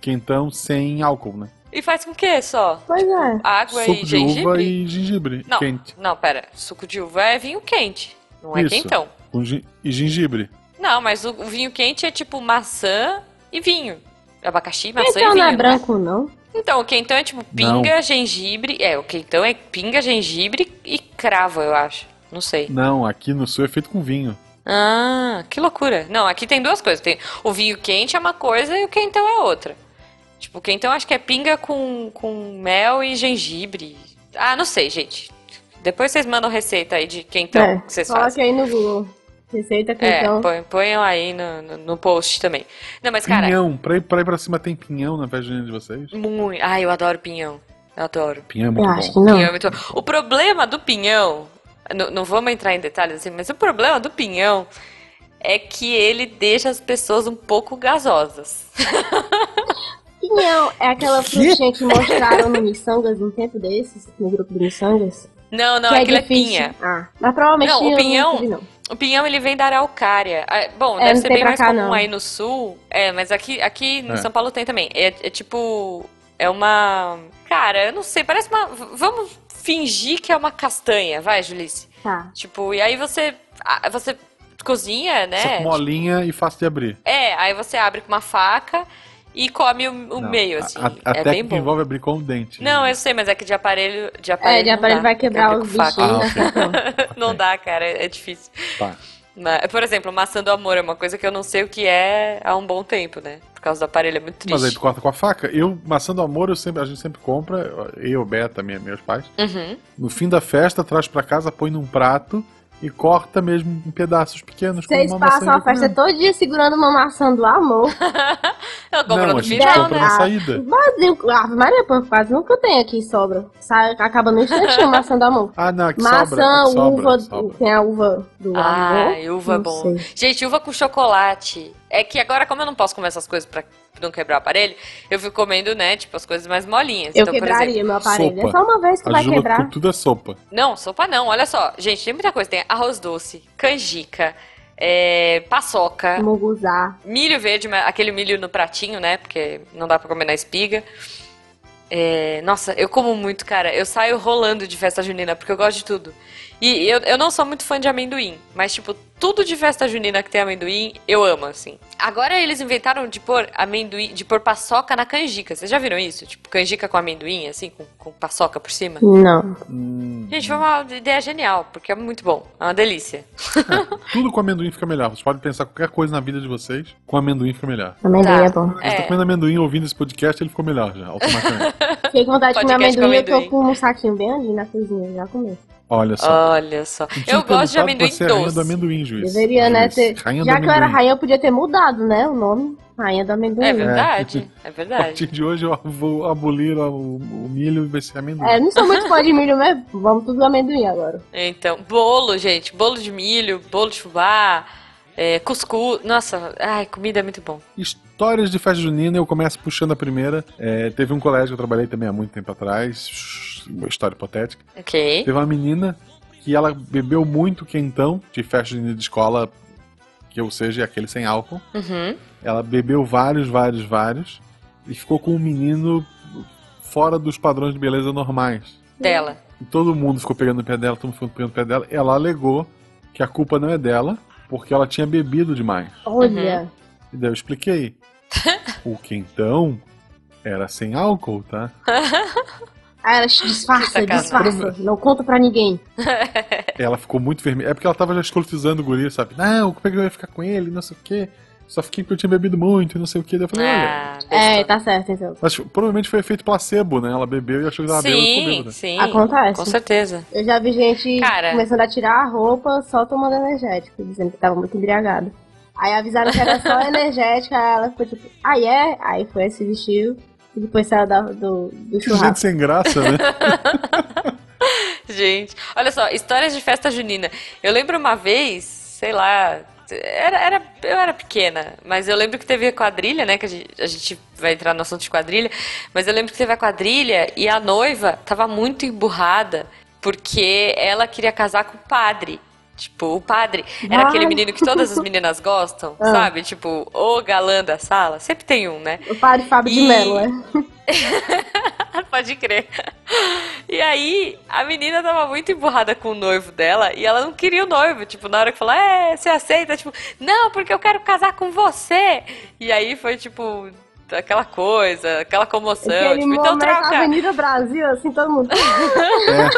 quentão sem álcool, né? E faz com o quê só? Pois é. Água Suco e de gengibre? uva e gengibre Não. quente. Não, pera. Suco de uva é vinho quente. Não é Isso. quentão. Com e gengibre. Não, mas o, o vinho quente é tipo maçã e vinho. Abacaxi, maçã Então e vinho. não é né? branco, não? Então, o quentão é tipo pinga, gengibre. É, o quentão é pinga, gengibre e cravo, eu acho. Não sei. Não, aqui no sul é feito com vinho. Ah, que loucura. Não, aqui tem duas coisas. Tem o vinho quente é uma coisa e o quentão é outra. Tipo, o quentão acho que é pinga com, com mel e gengibre. Ah, não sei, gente. Depois vocês mandam receita aí de quentão é. que vocês Coloque fazem. aí no Google. Receita com É, então. põe- ponham aí no, no, no post também. Não, mas cara, Pinhão. Pra ir, pra ir pra cima tem pinhão na festa de vocês? muito. Ai, eu adoro pinhão. Eu adoro. Pinhão é Eu muito acho que bom. não. Pinhão é muito bom. O problema do pinhão, não, não vamos entrar em detalhes assim, mas o problema do pinhão é que ele deixa as pessoas um pouco gasosas. Pinhão é aquela frutinha que mostraram no Missangas um tempo desses, no grupo do Missangas. Não, não, que é aquilo é pinha. Ah, mas provavelmente Não, o eu pinhão- vi, não. O pinhão ele vem da araucária. Ah, bom, É, deve não ser bem mais cá, comum não. aí no sul. É, mas aqui, aqui em É. São Paulo tem também. É, é tipo. É uma. Cara, eu não sei, parece uma. Vamos fingir que é uma castanha, vai, Julice. Tá. Tipo, e aí você. Você cozinha, né? que molinha e fácil de abrir. É, aí você abre com uma faca e come o, o Não, meio, assim. A, a é bem técnica bom. envolve abrir com o dente. Não, eu sei, mas é que de aparelho. De aparelho É, de não aparelho dá. vai quebrar os com faca. bichinhos, Ah, né? ok. Não dá, cara, é difícil. Tá. Mas, por exemplo, maçã do amor é uma coisa que eu não sei o que é há um bom tempo, né? Por causa do aparelho, é muito triste. Mas aí tu corta com a faca. Eu, maçã do amor, eu sempre, a gente sempre compra, eu, Beta, minha, meus pais. Uhum. No fim da festa, traz pra casa, põe num prato e corta mesmo em pedaços pequenos. como Vocês uma passam maçã a festa comendo. todo dia segurando uma maçã do amor. Eu compro Não, no a final, né? na saída. Mas eu, ah, Maria, pô, quase nunca tem aqui sobra. Sai, acaba no instantinho maçã do amor. Ah, não, que Maçã, sobra. que sobra, uva, sobra. tem a uva do amor. Ai, uva é Não bom. sei. Gente, uva com chocolate. É que agora, como eu não posso comer essas coisas pra não quebrar o aparelho, eu fico comendo, né, tipo, as coisas mais molinhas. Eu então, por quebraria exemplo, meu aparelho. sopa. É só uma vez que A vai quebrar. com tudo é sopa. Não, sopa não. Olha só. Gente, tem muita coisa. Tem arroz doce, canjica, é, paçoca, Muguzá. milho verde, aquele milho no pratinho, né? Porque não dá pra comer na espiga. É, nossa, eu como muito, cara. Eu saio rolando de festa junina, porque eu gosto de tudo. E eu, eu não sou muito fã de amendoim, mas, tipo, tudo de festa junina que tem amendoim, eu amo, assim. Agora eles inventaram de pôr amendoim, de pôr paçoca na canjica. Vocês já viram isso? Tipo, canjica com amendoim, assim, com, com paçoca por cima? Não. Hum, Gente, foi uma ideia genial, porque é muito bom. É uma delícia. tudo com amendoim fica melhor. Vocês podem pensar qualquer coisa na vida de vocês, com amendoim fica melhor. Amendoim Tá. é bom. Você tá É. comendo amendoim ouvindo esse podcast, ele ficou melhor já, automaticamente. Fiquei com vontade de comer Podcast com amendoim, eu tô amendoim. com um saquinho bem ali na cozinha, já comi. Olha só. Olha só. Eu gosto de amendoim você, rainha doce. do amendoim, juiz. Deveria, né, ter... Rainha Já do que eu era rainha, eu podia ter mudado, né, o nome. Rainha do amendoim. É verdade, é A verdade. partir de hoje eu vou abolir o, o milho e vai ser amendoim. É, não sou muito fã de milho mesmo. Vamos tudo amendoim agora. Então, bolo, gente. Bolo de milho, bolo de fubá, é, cuscuz. Nossa, ai, comida é muito bom. Histórias de festa junina, eu começo puxando a primeira. É, teve um colégio que eu trabalhei também há muito tempo atrás, uma história hipotética. Ok. Teve uma menina que ela bebeu muito quentão de festa junina de escola, que ou seja, aquele sem álcool. Uhum. Ela bebeu vários, vários, vários e ficou com um menino fora dos padrões de beleza normais. Dela. E todo mundo ficou pegando no pé dela, todo mundo ficou pegando no pé dela. Ela alegou que a culpa não é dela, porque ela tinha bebido demais. Olha. E daí eu expliquei. o quentão era sem álcool, tá? Aí ela disfarça, disfarça. Não conta pra ninguém. Ela ficou muito vermelha. É porque ela tava já escrotizando o guri, sabe? Não, como é que eu ia ficar com ele? Não sei o quê. Só fiquei porque eu tinha bebido muito e não sei o quê. Daí eu falei, olha. Ah, É, besta. tá certo, então. Mas provavelmente foi efeito placebo, né? Ela bebeu e achou que ela ficou Sim, bêbada. sim. Acontece. Com certeza. Eu já vi gente Cara. começando a tirar a roupa só tomando energético, dizendo que tava muito embriagada. Aí avisaram que era só energética, ela ficou tipo, ah, é? Aí foi, se vestiu e depois saiu da- do, do Que gente sem graça, né? Gente, olha só, histórias de festa junina. Eu lembro uma vez, sei lá, era, era, eu era pequena, mas eu lembro que teve a quadrilha, né? Que a gente, a gente vai entrar no assunto de quadrilha, mas eu lembro que teve a quadrilha e a noiva tava muito emburrada porque ela queria casar com o padre. Tipo, o padre era aquele menino que todas as meninas gostam, Ah. sabe? Tipo, o galã da sala. Sempre tem um, né? O padre Fábio de E- Mello, é. Pode crer. E aí, a menina tava muito emburrada com o noivo dela e ela não queria o noivo. Tipo, na hora que falou, é, você aceita? Tipo, não, porque eu quero casar com você. E aí foi, tipo, aquela coisa, aquela comoção. Tipo, então troca. Avenida Brasil, assim, todo mundo. É.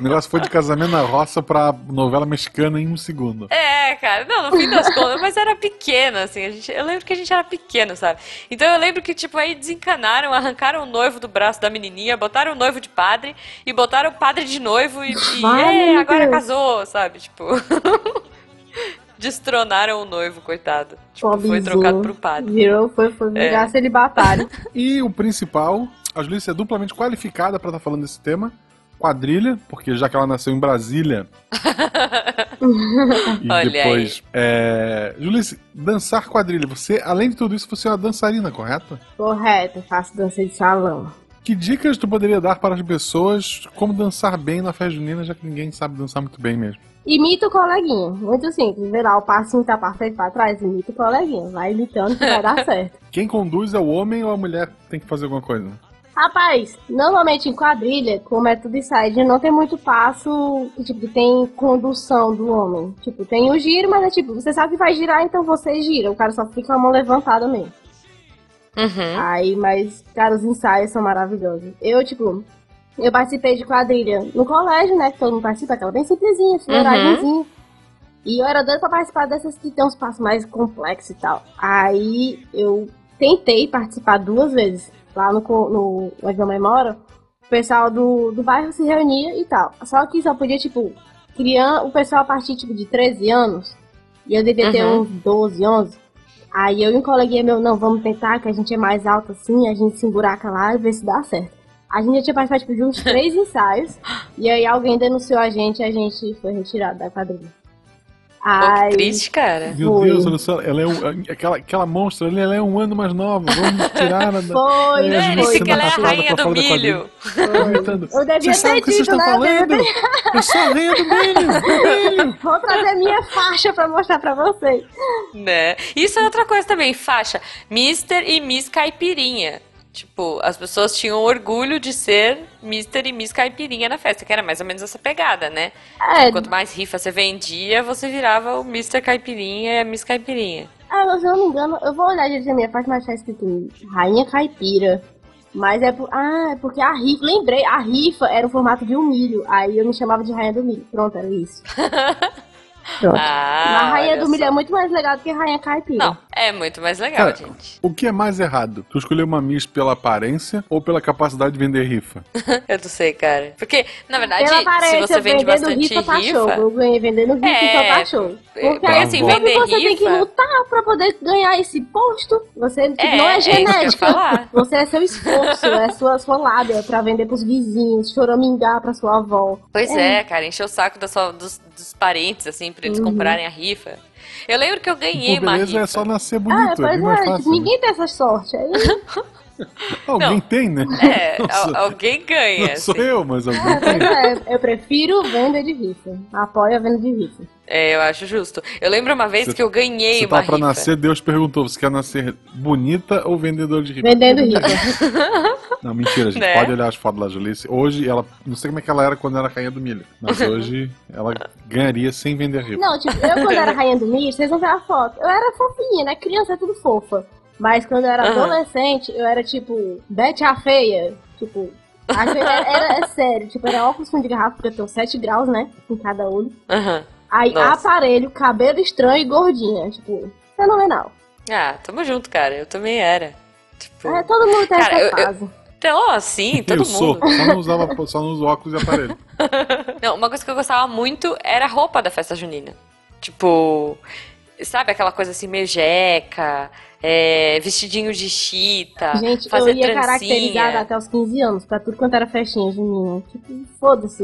O negócio foi de casamento na roça pra novela mexicana em um segundo. É, cara, não, no fim das contas, mas era pequena, assim, a gente, eu lembro que a gente era pequeno, sabe? Então eu lembro que, tipo, aí desencanaram, arrancaram o noivo do braço da menininha, botaram o noivo de padre e botaram o padre de noivo e, e Ai, é, agora Deus. casou, sabe? Tipo, destronaram o noivo, coitado. Tipo, foi Pobrezinho. trocado pro padre. Virou, foi, foi É. virar celibatário. E o principal, a Julícia é duplamente qualificada pra estar falando desse tema. Quadrilha, porque já que ela nasceu em Brasília. e Olha depois. É... Julícia, dançar quadrilha. Você, além de tudo isso, você é uma dançarina, correto? Correto, faço dança de salão. Que dicas tu poderia dar para as pessoas como dançar bem na festa junina, já que ninguém sabe dançar muito bem mesmo? Imita o coleguinha. Muito simples. Vê lá, o passinho tá pra frente, pra trás, imita o coleguinha. Vai imitando que vai dar certo. Quem conduz é o homem ou a mulher que tem que fazer alguma coisa? Rapaz, normalmente em quadrilha, como é tudo side, não tem muito passo que tipo, tem condução do homem. Tipo, tem o giro, mas é tipo, você sabe que vai girar, então você gira. O cara só fica com a mão levantada mesmo. Uhum. Aí, mas, cara, os ensaios são maravilhosos. Eu, tipo, eu participei de quadrilha no colégio, né? Que todo mundo participa, aquela bem simplesinha, floragemzinha. E eu era doida pra participar dessas que tem uns passos mais complexos e tal. Aí eu tentei participar duas vezes lá no, no onde minha mãe mora. O pessoal do, do bairro se reunia e tal. Só que só podia, tipo, criar o pessoal a partir tipo, de 13 anos. E eu devia ter Uhum. uns 12, 11. Aí eu e um coleguinha meu, não, vamos tentar, que a gente é mais alto assim, a gente se emburaca lá e vê se dá certo. A gente já tinha participado tipo, de uns três ensaios, e aí alguém denunciou a gente e a gente foi retirado da quadrilha. Pô, Aí, que triste, cara. Meu Foi. Deus, olha só, ela é um, aquela, aquela monstra ali, ela é um ano mais nova. Vamos tirar ela da. Foi, É, gente Ele foi, sendo que ela é a rainha do milho. Eu devia Vocês ter o que vocês dito, estão né? Eu falando? devia Eu sou a rainha do milho! do milho. Vou trazer minha faixa pra mostrar pra vocês. Né? Isso é outra coisa também, faixa. Mr. e Miss Caipirinha. Tipo, as pessoas tinham orgulho de ser Mr. e Miss Caipirinha na festa, que era mais ou menos essa pegada, né? É, Quanto mais rifa você vendia, você virava o Mr. Caipirinha e a Miss Caipirinha. ah, se eu não me engano, eu vou olhar direito na minha faixa, mas tá escrito Rainha Caipira. Mas é por. Ah, é porque a rifa. Lembrei, a rifa era o formato de um milho. Aí eu me chamava de Rainha do Milho. Pronto, era isso. Pronto. Ah, Mas a Rainha do Milho só. é muito mais legal do que a Rainha Caipira. Não, é muito mais legal, Cara, gente. O que é mais errado? Tu escolher uma Miss pela aparência ou pela capacidade de vender rifa? Eu não sei, cara. Porque, na verdade, se você vende bastante rifa, tá show. rifa. Eu ganhei vendendo rifa, É, então tá show. Porque porque, aí, assim, vender você tem que rifa- lutar pra poder ganhar esse posto. Você tipo, É, não é é genética. falar. você é seu esforço, é sua, sua lábia pra vender pros vizinhos, choramingar pra sua avó. Pois é, cara, encher o saco da sua- dos, dos parentes, assim, pra eles Uhum. comprarem a rifa. Eu lembro que eu ganhei rifa. é só nascer Ah, bonito, é pois bem mais é, fácil. ninguém tem essa sorte. Aí, Alguém Não. tem, né? É, al- alguém ganha. Não sou assim. eu, mas alguém tem. é, eu prefiro venda de rifa. Apoio a venda de rifa. É, eu acho justo. Eu lembro uma vez Você- que eu ganhei Você uma pra rifa. nascer, Deus perguntou: você quer nascer bonita ou vendedor de rifa? Vendendo rifa. Não, mentira, gente. Né? Pode olhar as fotos da Julice. Hoje ela. Não sei como é que ela era quando era rainha do milho. Mas hoje ela ganharia sem vender rifa. Não, tipo, eu quando era rainha do milho, vocês vão ver a foto. Eu era fofinha, né? Criança é tudo fofa. Mas quando eu era Aham. adolescente, eu era tipo, Bete a feia. Tipo, a feia era, era- é sério. Tipo, era óculos fundo de garrafa, porque eu tenho 7 graus, né? Em cada olho. Aham. Aí, Nossa. aparelho, cabelo estranho e gordinha. Tipo, fenomenal. Ah, tamo junto, cara. Eu também era. Tipo. É, todo mundo tem Cara, essa eu- eu- fase. Então, assim, todo eu sou. mundo. Só não, usava, só não uso óculos e aparelho. Não, uma coisa que eu gostava muito era a roupa da festa junina. Tipo, sabe aquela coisa assim, meio jeca, é, vestidinho de chita, Gente, fazer eu ia trancinha. caracterizada até os 15 anos, pra tudo quanto era festinha junina. Tipo, foda-se.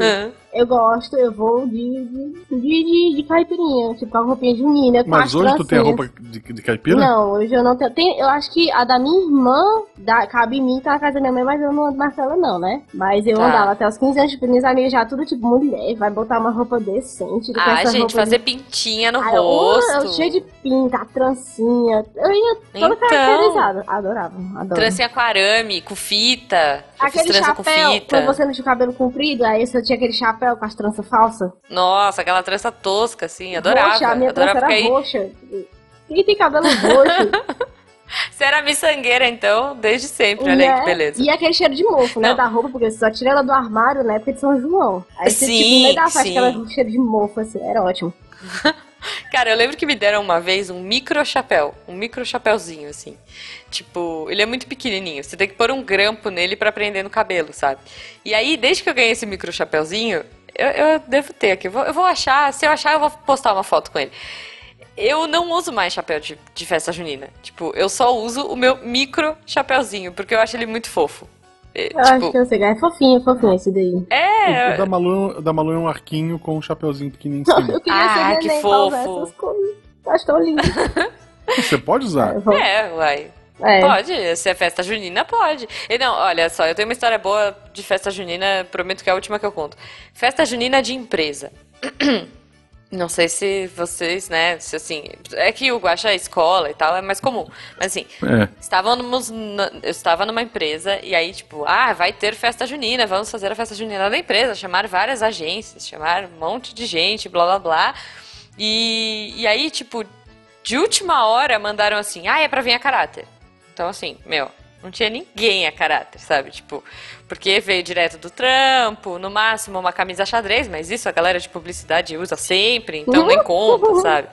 Eu gosto, eu vou de, de, de, de, de caipirinha, tipo, com a roupinha junina. com Mas as hoje tu tem a roupa de, de caipira? Não, hoje eu não tenho. Tem, eu acho que a da minha irmã da, cabe em mim, tá na casa da minha mãe, mas eu não ando mais com ela, não, né? Mas eu Tá. andava até os 15 anos, tipo, minhas amigas já tudo tipo mulher, vai botar uma roupa decente. com Ah, essa gente, roupa fazer de... pintinha no Ah, eu- rosto. eu cheio de pinta, a trancinha. Eu ia toda Então. caracterizada. Adorava, adorava. Trancinha com arame, com fita. Aquele trança com chapéu, fita. quando você não tinha o cabelo comprido, aí você tinha aquele chapéu com as tranças falsas. Nossa, aquela trança tosca, assim, adorava. Roxa, a minha trança adorava era porque aí roxa. Quem tem cabelo roxo? você era miçangueira, então, desde sempre. Olha aí né? que beleza. E aquele cheiro de mofo, né? Não. Da roupa, porque você só tira ela do armário na época de São João. Aí você, Sim, tipo, no meio da festa, sim. ela com cheiro de mofo, assim, era ótimo. Cara, eu lembro que me deram uma vez um micro chapéu, um micro chapéuzinho assim. Tipo, ele é muito pequenininho, você tem que pôr um grampo nele pra prender no cabelo, sabe? E aí, desde que eu ganhei esse micro chapéuzinho, eu, eu devo ter aqui, eu vou, eu vou achar, se eu achar eu vou postar uma foto com ele. Eu não uso mais chapéu de, de festa junina. Tipo, eu só uso o meu micro chapéuzinho, porque eu acho ele muito fofo. É, Eu acho tipo, que eu sei, é fofinho, fofinho esse daí. O é, da Malu, o da Malu é um arquinho com um chapeuzinho pequenininho em cima. Eu queria Ah, ser que usar fofo. essas coisas. Eu Acho tão lindo. Você pode usar. Vou- é, uai. É. Pode, se é festa junina, pode. E não, olha só, eu tenho uma história boa de festa junina, prometo que é a última que eu conto. Festa junina de empresa. Não sei se vocês, né, se assim, é que o Guaxa é escola e tal, é mais comum. Mas assim, É. estávamos, na- eu estava numa empresa e aí, tipo, ah, vai ter festa junina, vamos fazer a festa junina da empresa, chamar várias agências, chamar um monte de gente, blá blá blá. E, e aí, tipo, de última hora mandaram assim, ah, é pra vir a caráter. Então, assim, meu, não tinha ninguém a caráter, sabe? Tipo, porque veio direto do trampo, no máximo uma camisa xadrez, mas isso a galera de publicidade usa sempre, então nem conta, sabe?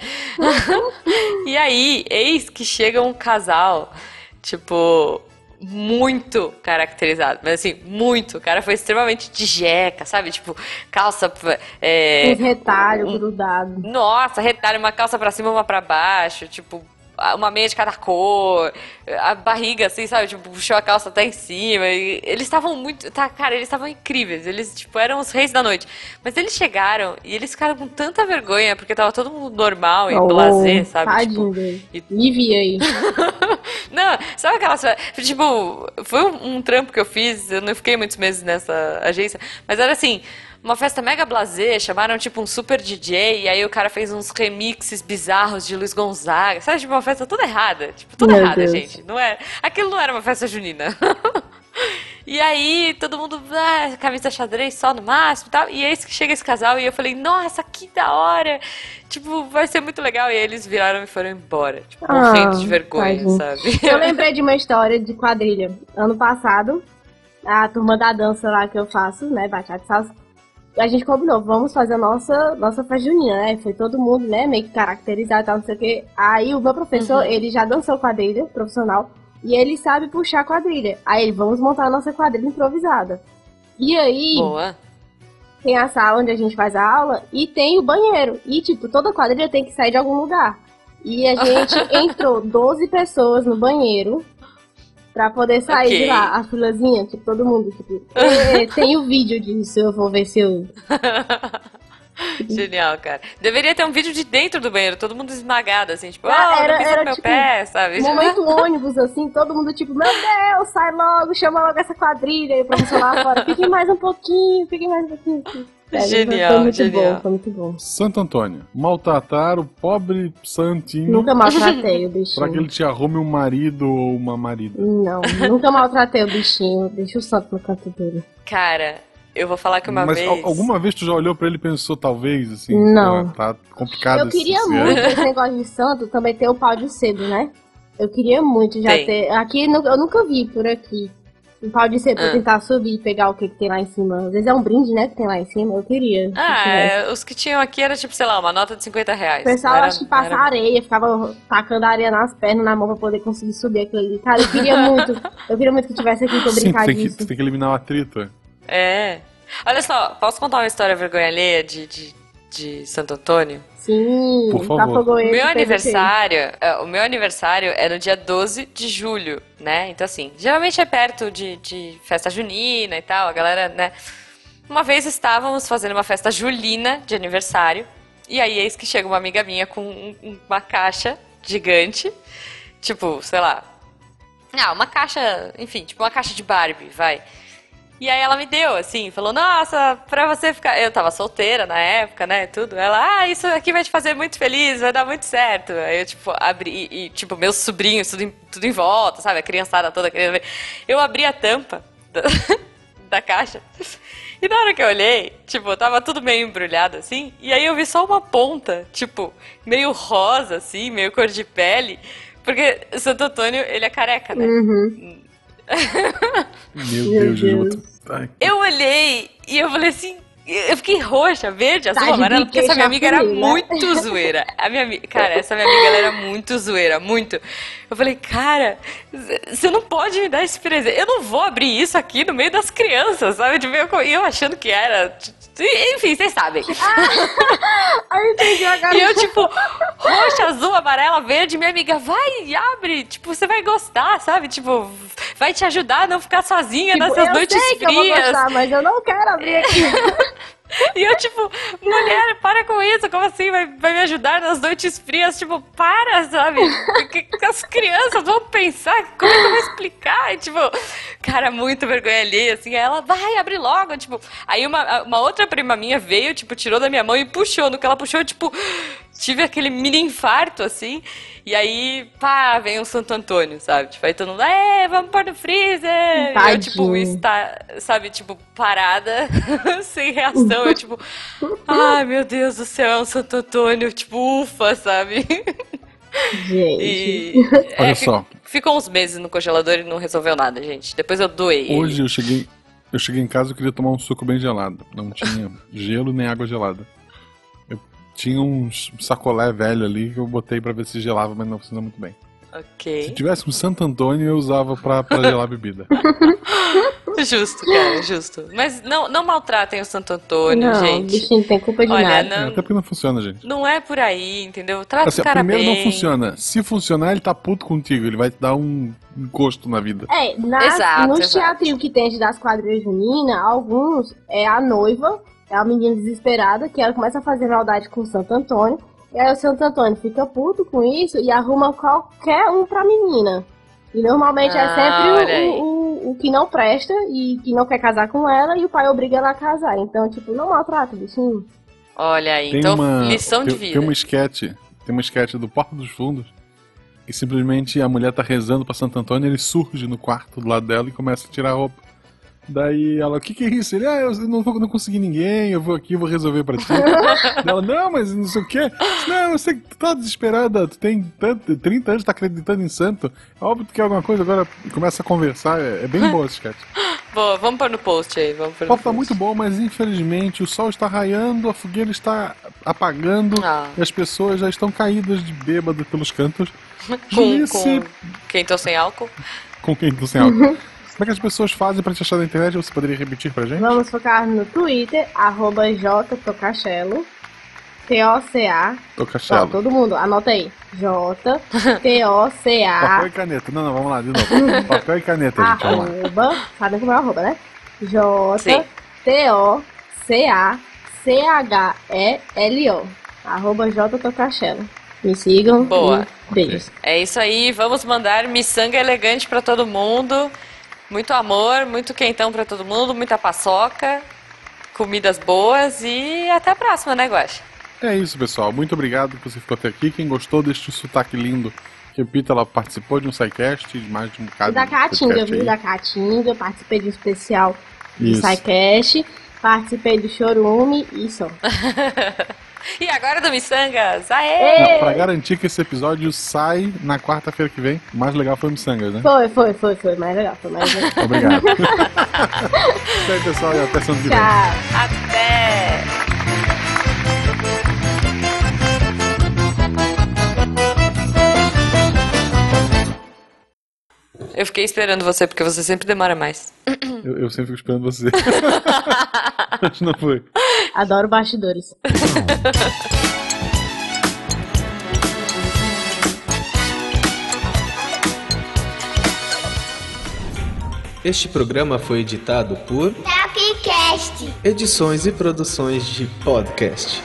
e aí, eis que chega um casal, tipo, muito caracterizado, mas assim, muito. O cara foi extremamente de jeca, sabe? Tipo, calça. É, Uns retalhos grudados. nossa, retalho, uma calça pra cima, uma pra baixo, tipo, uma meia de cada cor, a barriga, assim, sabe? Tipo, puxou a calça até em cima. E eles estavam muito. Tá, cara, eles estavam incríveis. Eles, tipo, eram os reis da noite. Mas eles chegaram e eles ficaram com tanta vergonha, porque tava todo mundo normal e Oh, blazer, sabe? Tipo, e- Me vi aí. não, sabe aquelas. Tipo, foi um, um trampo que eu fiz, eu não fiquei muitos meses nessa agência, mas era assim. Uma festa mega blazer, chamaram tipo um super DJ, e aí o cara fez uns remixes bizarros de Luiz Gonzaga. Sabe, tipo, uma festa toda errada. Tipo, toda Meu errada, Deus. gente. Não é, aquilo não era uma festa junina. E aí, todo mundo, ah, camisa xadrez só no máximo e tal. E eis que chega esse casal e eu falei, nossa, que da hora! Tipo, vai ser muito legal. E aí eles viraram e foram embora. Tipo, Ah, morrendo de vergonha, sabe? Eu lembrei de uma história de quadrilha. Ano passado, a turma da dança lá que eu faço, né, bachata e salsa, a gente combinou, vamos fazer a nossa, nossa festa junina, né? Foi todo mundo, né, meio que caracterizado e tal, não sei o quê. Aí o meu professor, Uhum. ele já dançou quadrilha profissional e ele sabe puxar quadrilha. Aí ele, vamos montar a nossa quadrilha improvisada. E aí, Boa. tem a sala onde a gente faz a aula e tem o banheiro. E, tipo, toda quadrilha tem que sair de algum lugar. E a gente entrou 12 pessoas no banheiro pra poder sair Ok. de lá. A filazinha, tipo, todo mundo, tipo, "Ê, tem o vídeo disso, eu vou ver se eu. Genial, cara. Deveria ter um vídeo de dentro do banheiro, todo mundo esmagado, assim, tipo, Ah, ah, era- não pisa era no meu tipo pé, sabe? Momento ônibus, assim, todo mundo, tipo, meu Deus, sai logo, chama logo essa quadrilha. E o professor lá fora, fiquem mais um pouquinho, fiquem mais um pouquinho. assim. Sério, Genial, Foi muito genial. bom, foi muito bom. Santo Antônio. Maltratar o pobre santinho Nunca maltratei o pra bichinho. que ele te arrume um marido ou uma marida. Não, nunca maltratei o bichinho. Deixa o santo no canto dele. Cara, eu vou falar que uma Mas vez. al- alguma vez tu já olhou pra ele e pensou, talvez, assim, Não. tá, tá complicado Eu queria esse muito esse negócio de santo também ter o pau de sebo, né? Eu queria muito já Tem. ter. Aqui eu nunca vi por aqui. Um pau de sebo pra Ah. tentar subir e pegar o que, que tem lá em cima. Às vezes é um brinde, né? Que tem lá em cima. Eu queria. que Ah, tivesse. é, os que tinham aqui era tipo, sei lá, uma nota de 50 reais. O pessoal era- acho que passa era- areia, ficava tacando areia nas pernas, na mão pra poder conseguir subir aquilo ali. Cara, eu queria muito. Eu queria muito que tivesse aqui pra eu Sim, tu brincar tem, que, tu tem que eliminar o atrito. É. Olha só, posso contar uma história vergonha alheia de, de, de Santo Antônio? Sim, Por favor. Cafogoense, meu aniversário, é, o meu aniversário é no dia 12 de julho, né? Então assim, geralmente é perto de, de festa junina e tal, a galera, né? Uma vez estávamos fazendo uma festa julina de aniversário, e aí eis que chega uma amiga minha com um- um- uma caixa gigante, tipo, sei lá. Ah, uma caixa, enfim, tipo uma caixa de Barbie, vai. E aí ela me deu, assim, falou, nossa, pra você ficar. Eu tava solteira na época, né? Tudo. Ela, ah, isso aqui vai te fazer muito feliz, vai dar muito certo. Aí eu, tipo, abri, e, tipo, meus sobrinhos, tudo em, tudo em volta, sabe? A criançada toda querendo ver. Eu abri a tampa da, da caixa. E na hora que eu olhei, tipo, tava tudo meio embrulhado assim, e aí eu vi só uma ponta, tipo, meio rosa, assim, meio cor de pele. Porque Santo Antônio, ele é careca, né? Uhum. Meu, Meu Deus, ai, Eu olhei e eu falei assim. Eu fiquei roxa, verde, azul, Tá de amarelo, porque essa minha amiga era né? muito zoeira. A minha amiga, cara, essa minha amiga ela era muito zoeira, muito. Eu falei, cara, você não pode me dar esse presente. Eu não vou abrir isso aqui no meio das crianças, sabe? Eu, eu achando que era. Enfim, vocês sabem. Aí eu entendi agora. E eu, tipo, roxa, azul, amarela, verde, minha amiga, vai e abre. Tipo, você vai gostar, sabe? Tipo, vai te ajudar a não ficar sozinha Tipo, nessas eu noites sei que eu vou frias. gostar, mas eu não quero abrir aqui. E eu, tipo, mulher, para com isso, como assim? Vai, vai me ajudar nas noites frias? Tipo, para, sabe? O que, que as crianças vão pensar? Como é que eu vou explicar? E, tipo, cara, muito vergonha ali, assim. Ela, vai, abre logo, tipo. Aí uma, uma outra prima minha veio, tipo, tirou da minha mão e puxou. No que ela puxou, tipo, tive aquele mini infarto, assim. E aí, pá, vem o Santo Antônio, sabe? Tipo, aí todo mundo, é, vamos pôr no freezer. E eu, tipo, Tadinho. está, sabe, tipo, parada, sem reação. Eu, tipo, ai, meu Deus do céu, é um Santo Antônio. Tipo, ufa, sabe? Gente. E. Olha é, só. fi- Ficou uns meses no congelador e não resolveu nada, gente. Depois eu doei. ele. Hoje eu cheguei, eu cheguei em casa e queria tomar um suco bem gelado. Não tinha gelo nem água gelada. Tinha um sacolé velho ali que eu botei pra ver se gelava, mas não funcionou muito bem. Se Ok. tivesse um Santo Antônio, eu usava pra, pra gelar a bebida. Justo, cara, justo. Mas não, não maltratem o Santo Antônio, não, gente. bichinho não tem culpa de Olha, nada. Não, até porque não funciona, gente. não é por aí, entendeu? Trata Assim, o cara primeiro bem. não funciona. Se funcionar, ele tá puto contigo. Ele vai te dar um gosto na vida. É, na, Exato, nos exato. teatrinhos que tem das quadrilhas juninas, alguns é a noiva, é a menina desesperada, que ela começa a fazer maldade com o Santo Antônio. E aí o Santo Antônio fica puto com isso e arruma qualquer um pra menina. E normalmente Ah, é sempre o, o, o que não presta e que não quer casar com ela e o pai obriga ela a casar. Então, tipo, não maltrata o bichinho. Olha aí, Tem então uma, lição tem, de vida. Tem uma esquete, tem uma esquete do Porta dos Fundos que simplesmente a mulher tá rezando pra Santo Antônio, ele surge no quarto do lado dela e começa a tirar a roupa. Daí ela, o que que é isso? Ele, ah, eu não, vou, não consegui ninguém, eu vou aqui, vou resolver pra ti. ela, não, mas não sei o quê. Não, eu sei que tu tá desesperada, tu tem tanto, 30 anos, tá acreditando em santo. É óbvio que tu quer alguma coisa, agora começa a conversar, é, é bem boa essa esquete. Boa, vamos pôr no post aí, vamos pôr O papo tá post. muito bom, mas infelizmente o sol está raiando, a fogueira está apagando Ah. e as pessoas já estão caídas de bêbado pelos cantos. Com, com quem tô sem álcool? com quem tô sem álcool. Como é que as pessoas fazem pra te achar na internet? Você poderia repetir pra gente? Vamos focar no Twitter, arroba jtocachelo, T-O-C-A. Tô Ó, cachelo. todo mundo, anota aí. J, Papel T-O-C-A, e caneta. Não, não, vamos lá, de novo. Papel e caneta, gente, vamos lá. arroba, sabe como é o arroba, né? J. T-O-C-A, C-H-E-L-O. Arroba jtocachelo. Me sigam. Boa. e Beijos. É isso aí, vamos mandar miçanga elegante pra todo mundo. Muito amor, muito quentão pra todo mundo, muita paçoca, comidas boas e até a próxima, né, Guaxa? É isso, pessoal. Muito obrigado que você ficou até aqui. Quem gostou deste sotaque lindo, repita, ela participou de um sidecast, de mais de um bocado da de Caatinga, viu? Da Caatinga, participei de um especial do Isso. SciCast, participei do Chorume e só. E agora do Missangas, aê! Não, pra garantir que esse episódio sai na quarta-feira que vem, o mais legal foi o Missangas, né? Foi, foi, foi, foi. Mais legal, foi mais legal. Obrigado. Isso aí, pessoal, e até semana que vem. Tchau. Até! Eu fiquei esperando você, porque você sempre demora mais. Eu, eu sempre fico esperando você. Não foi. Adoro bastidores. Este programa foi editado por Tapcast. Edições e Produções de Podcast.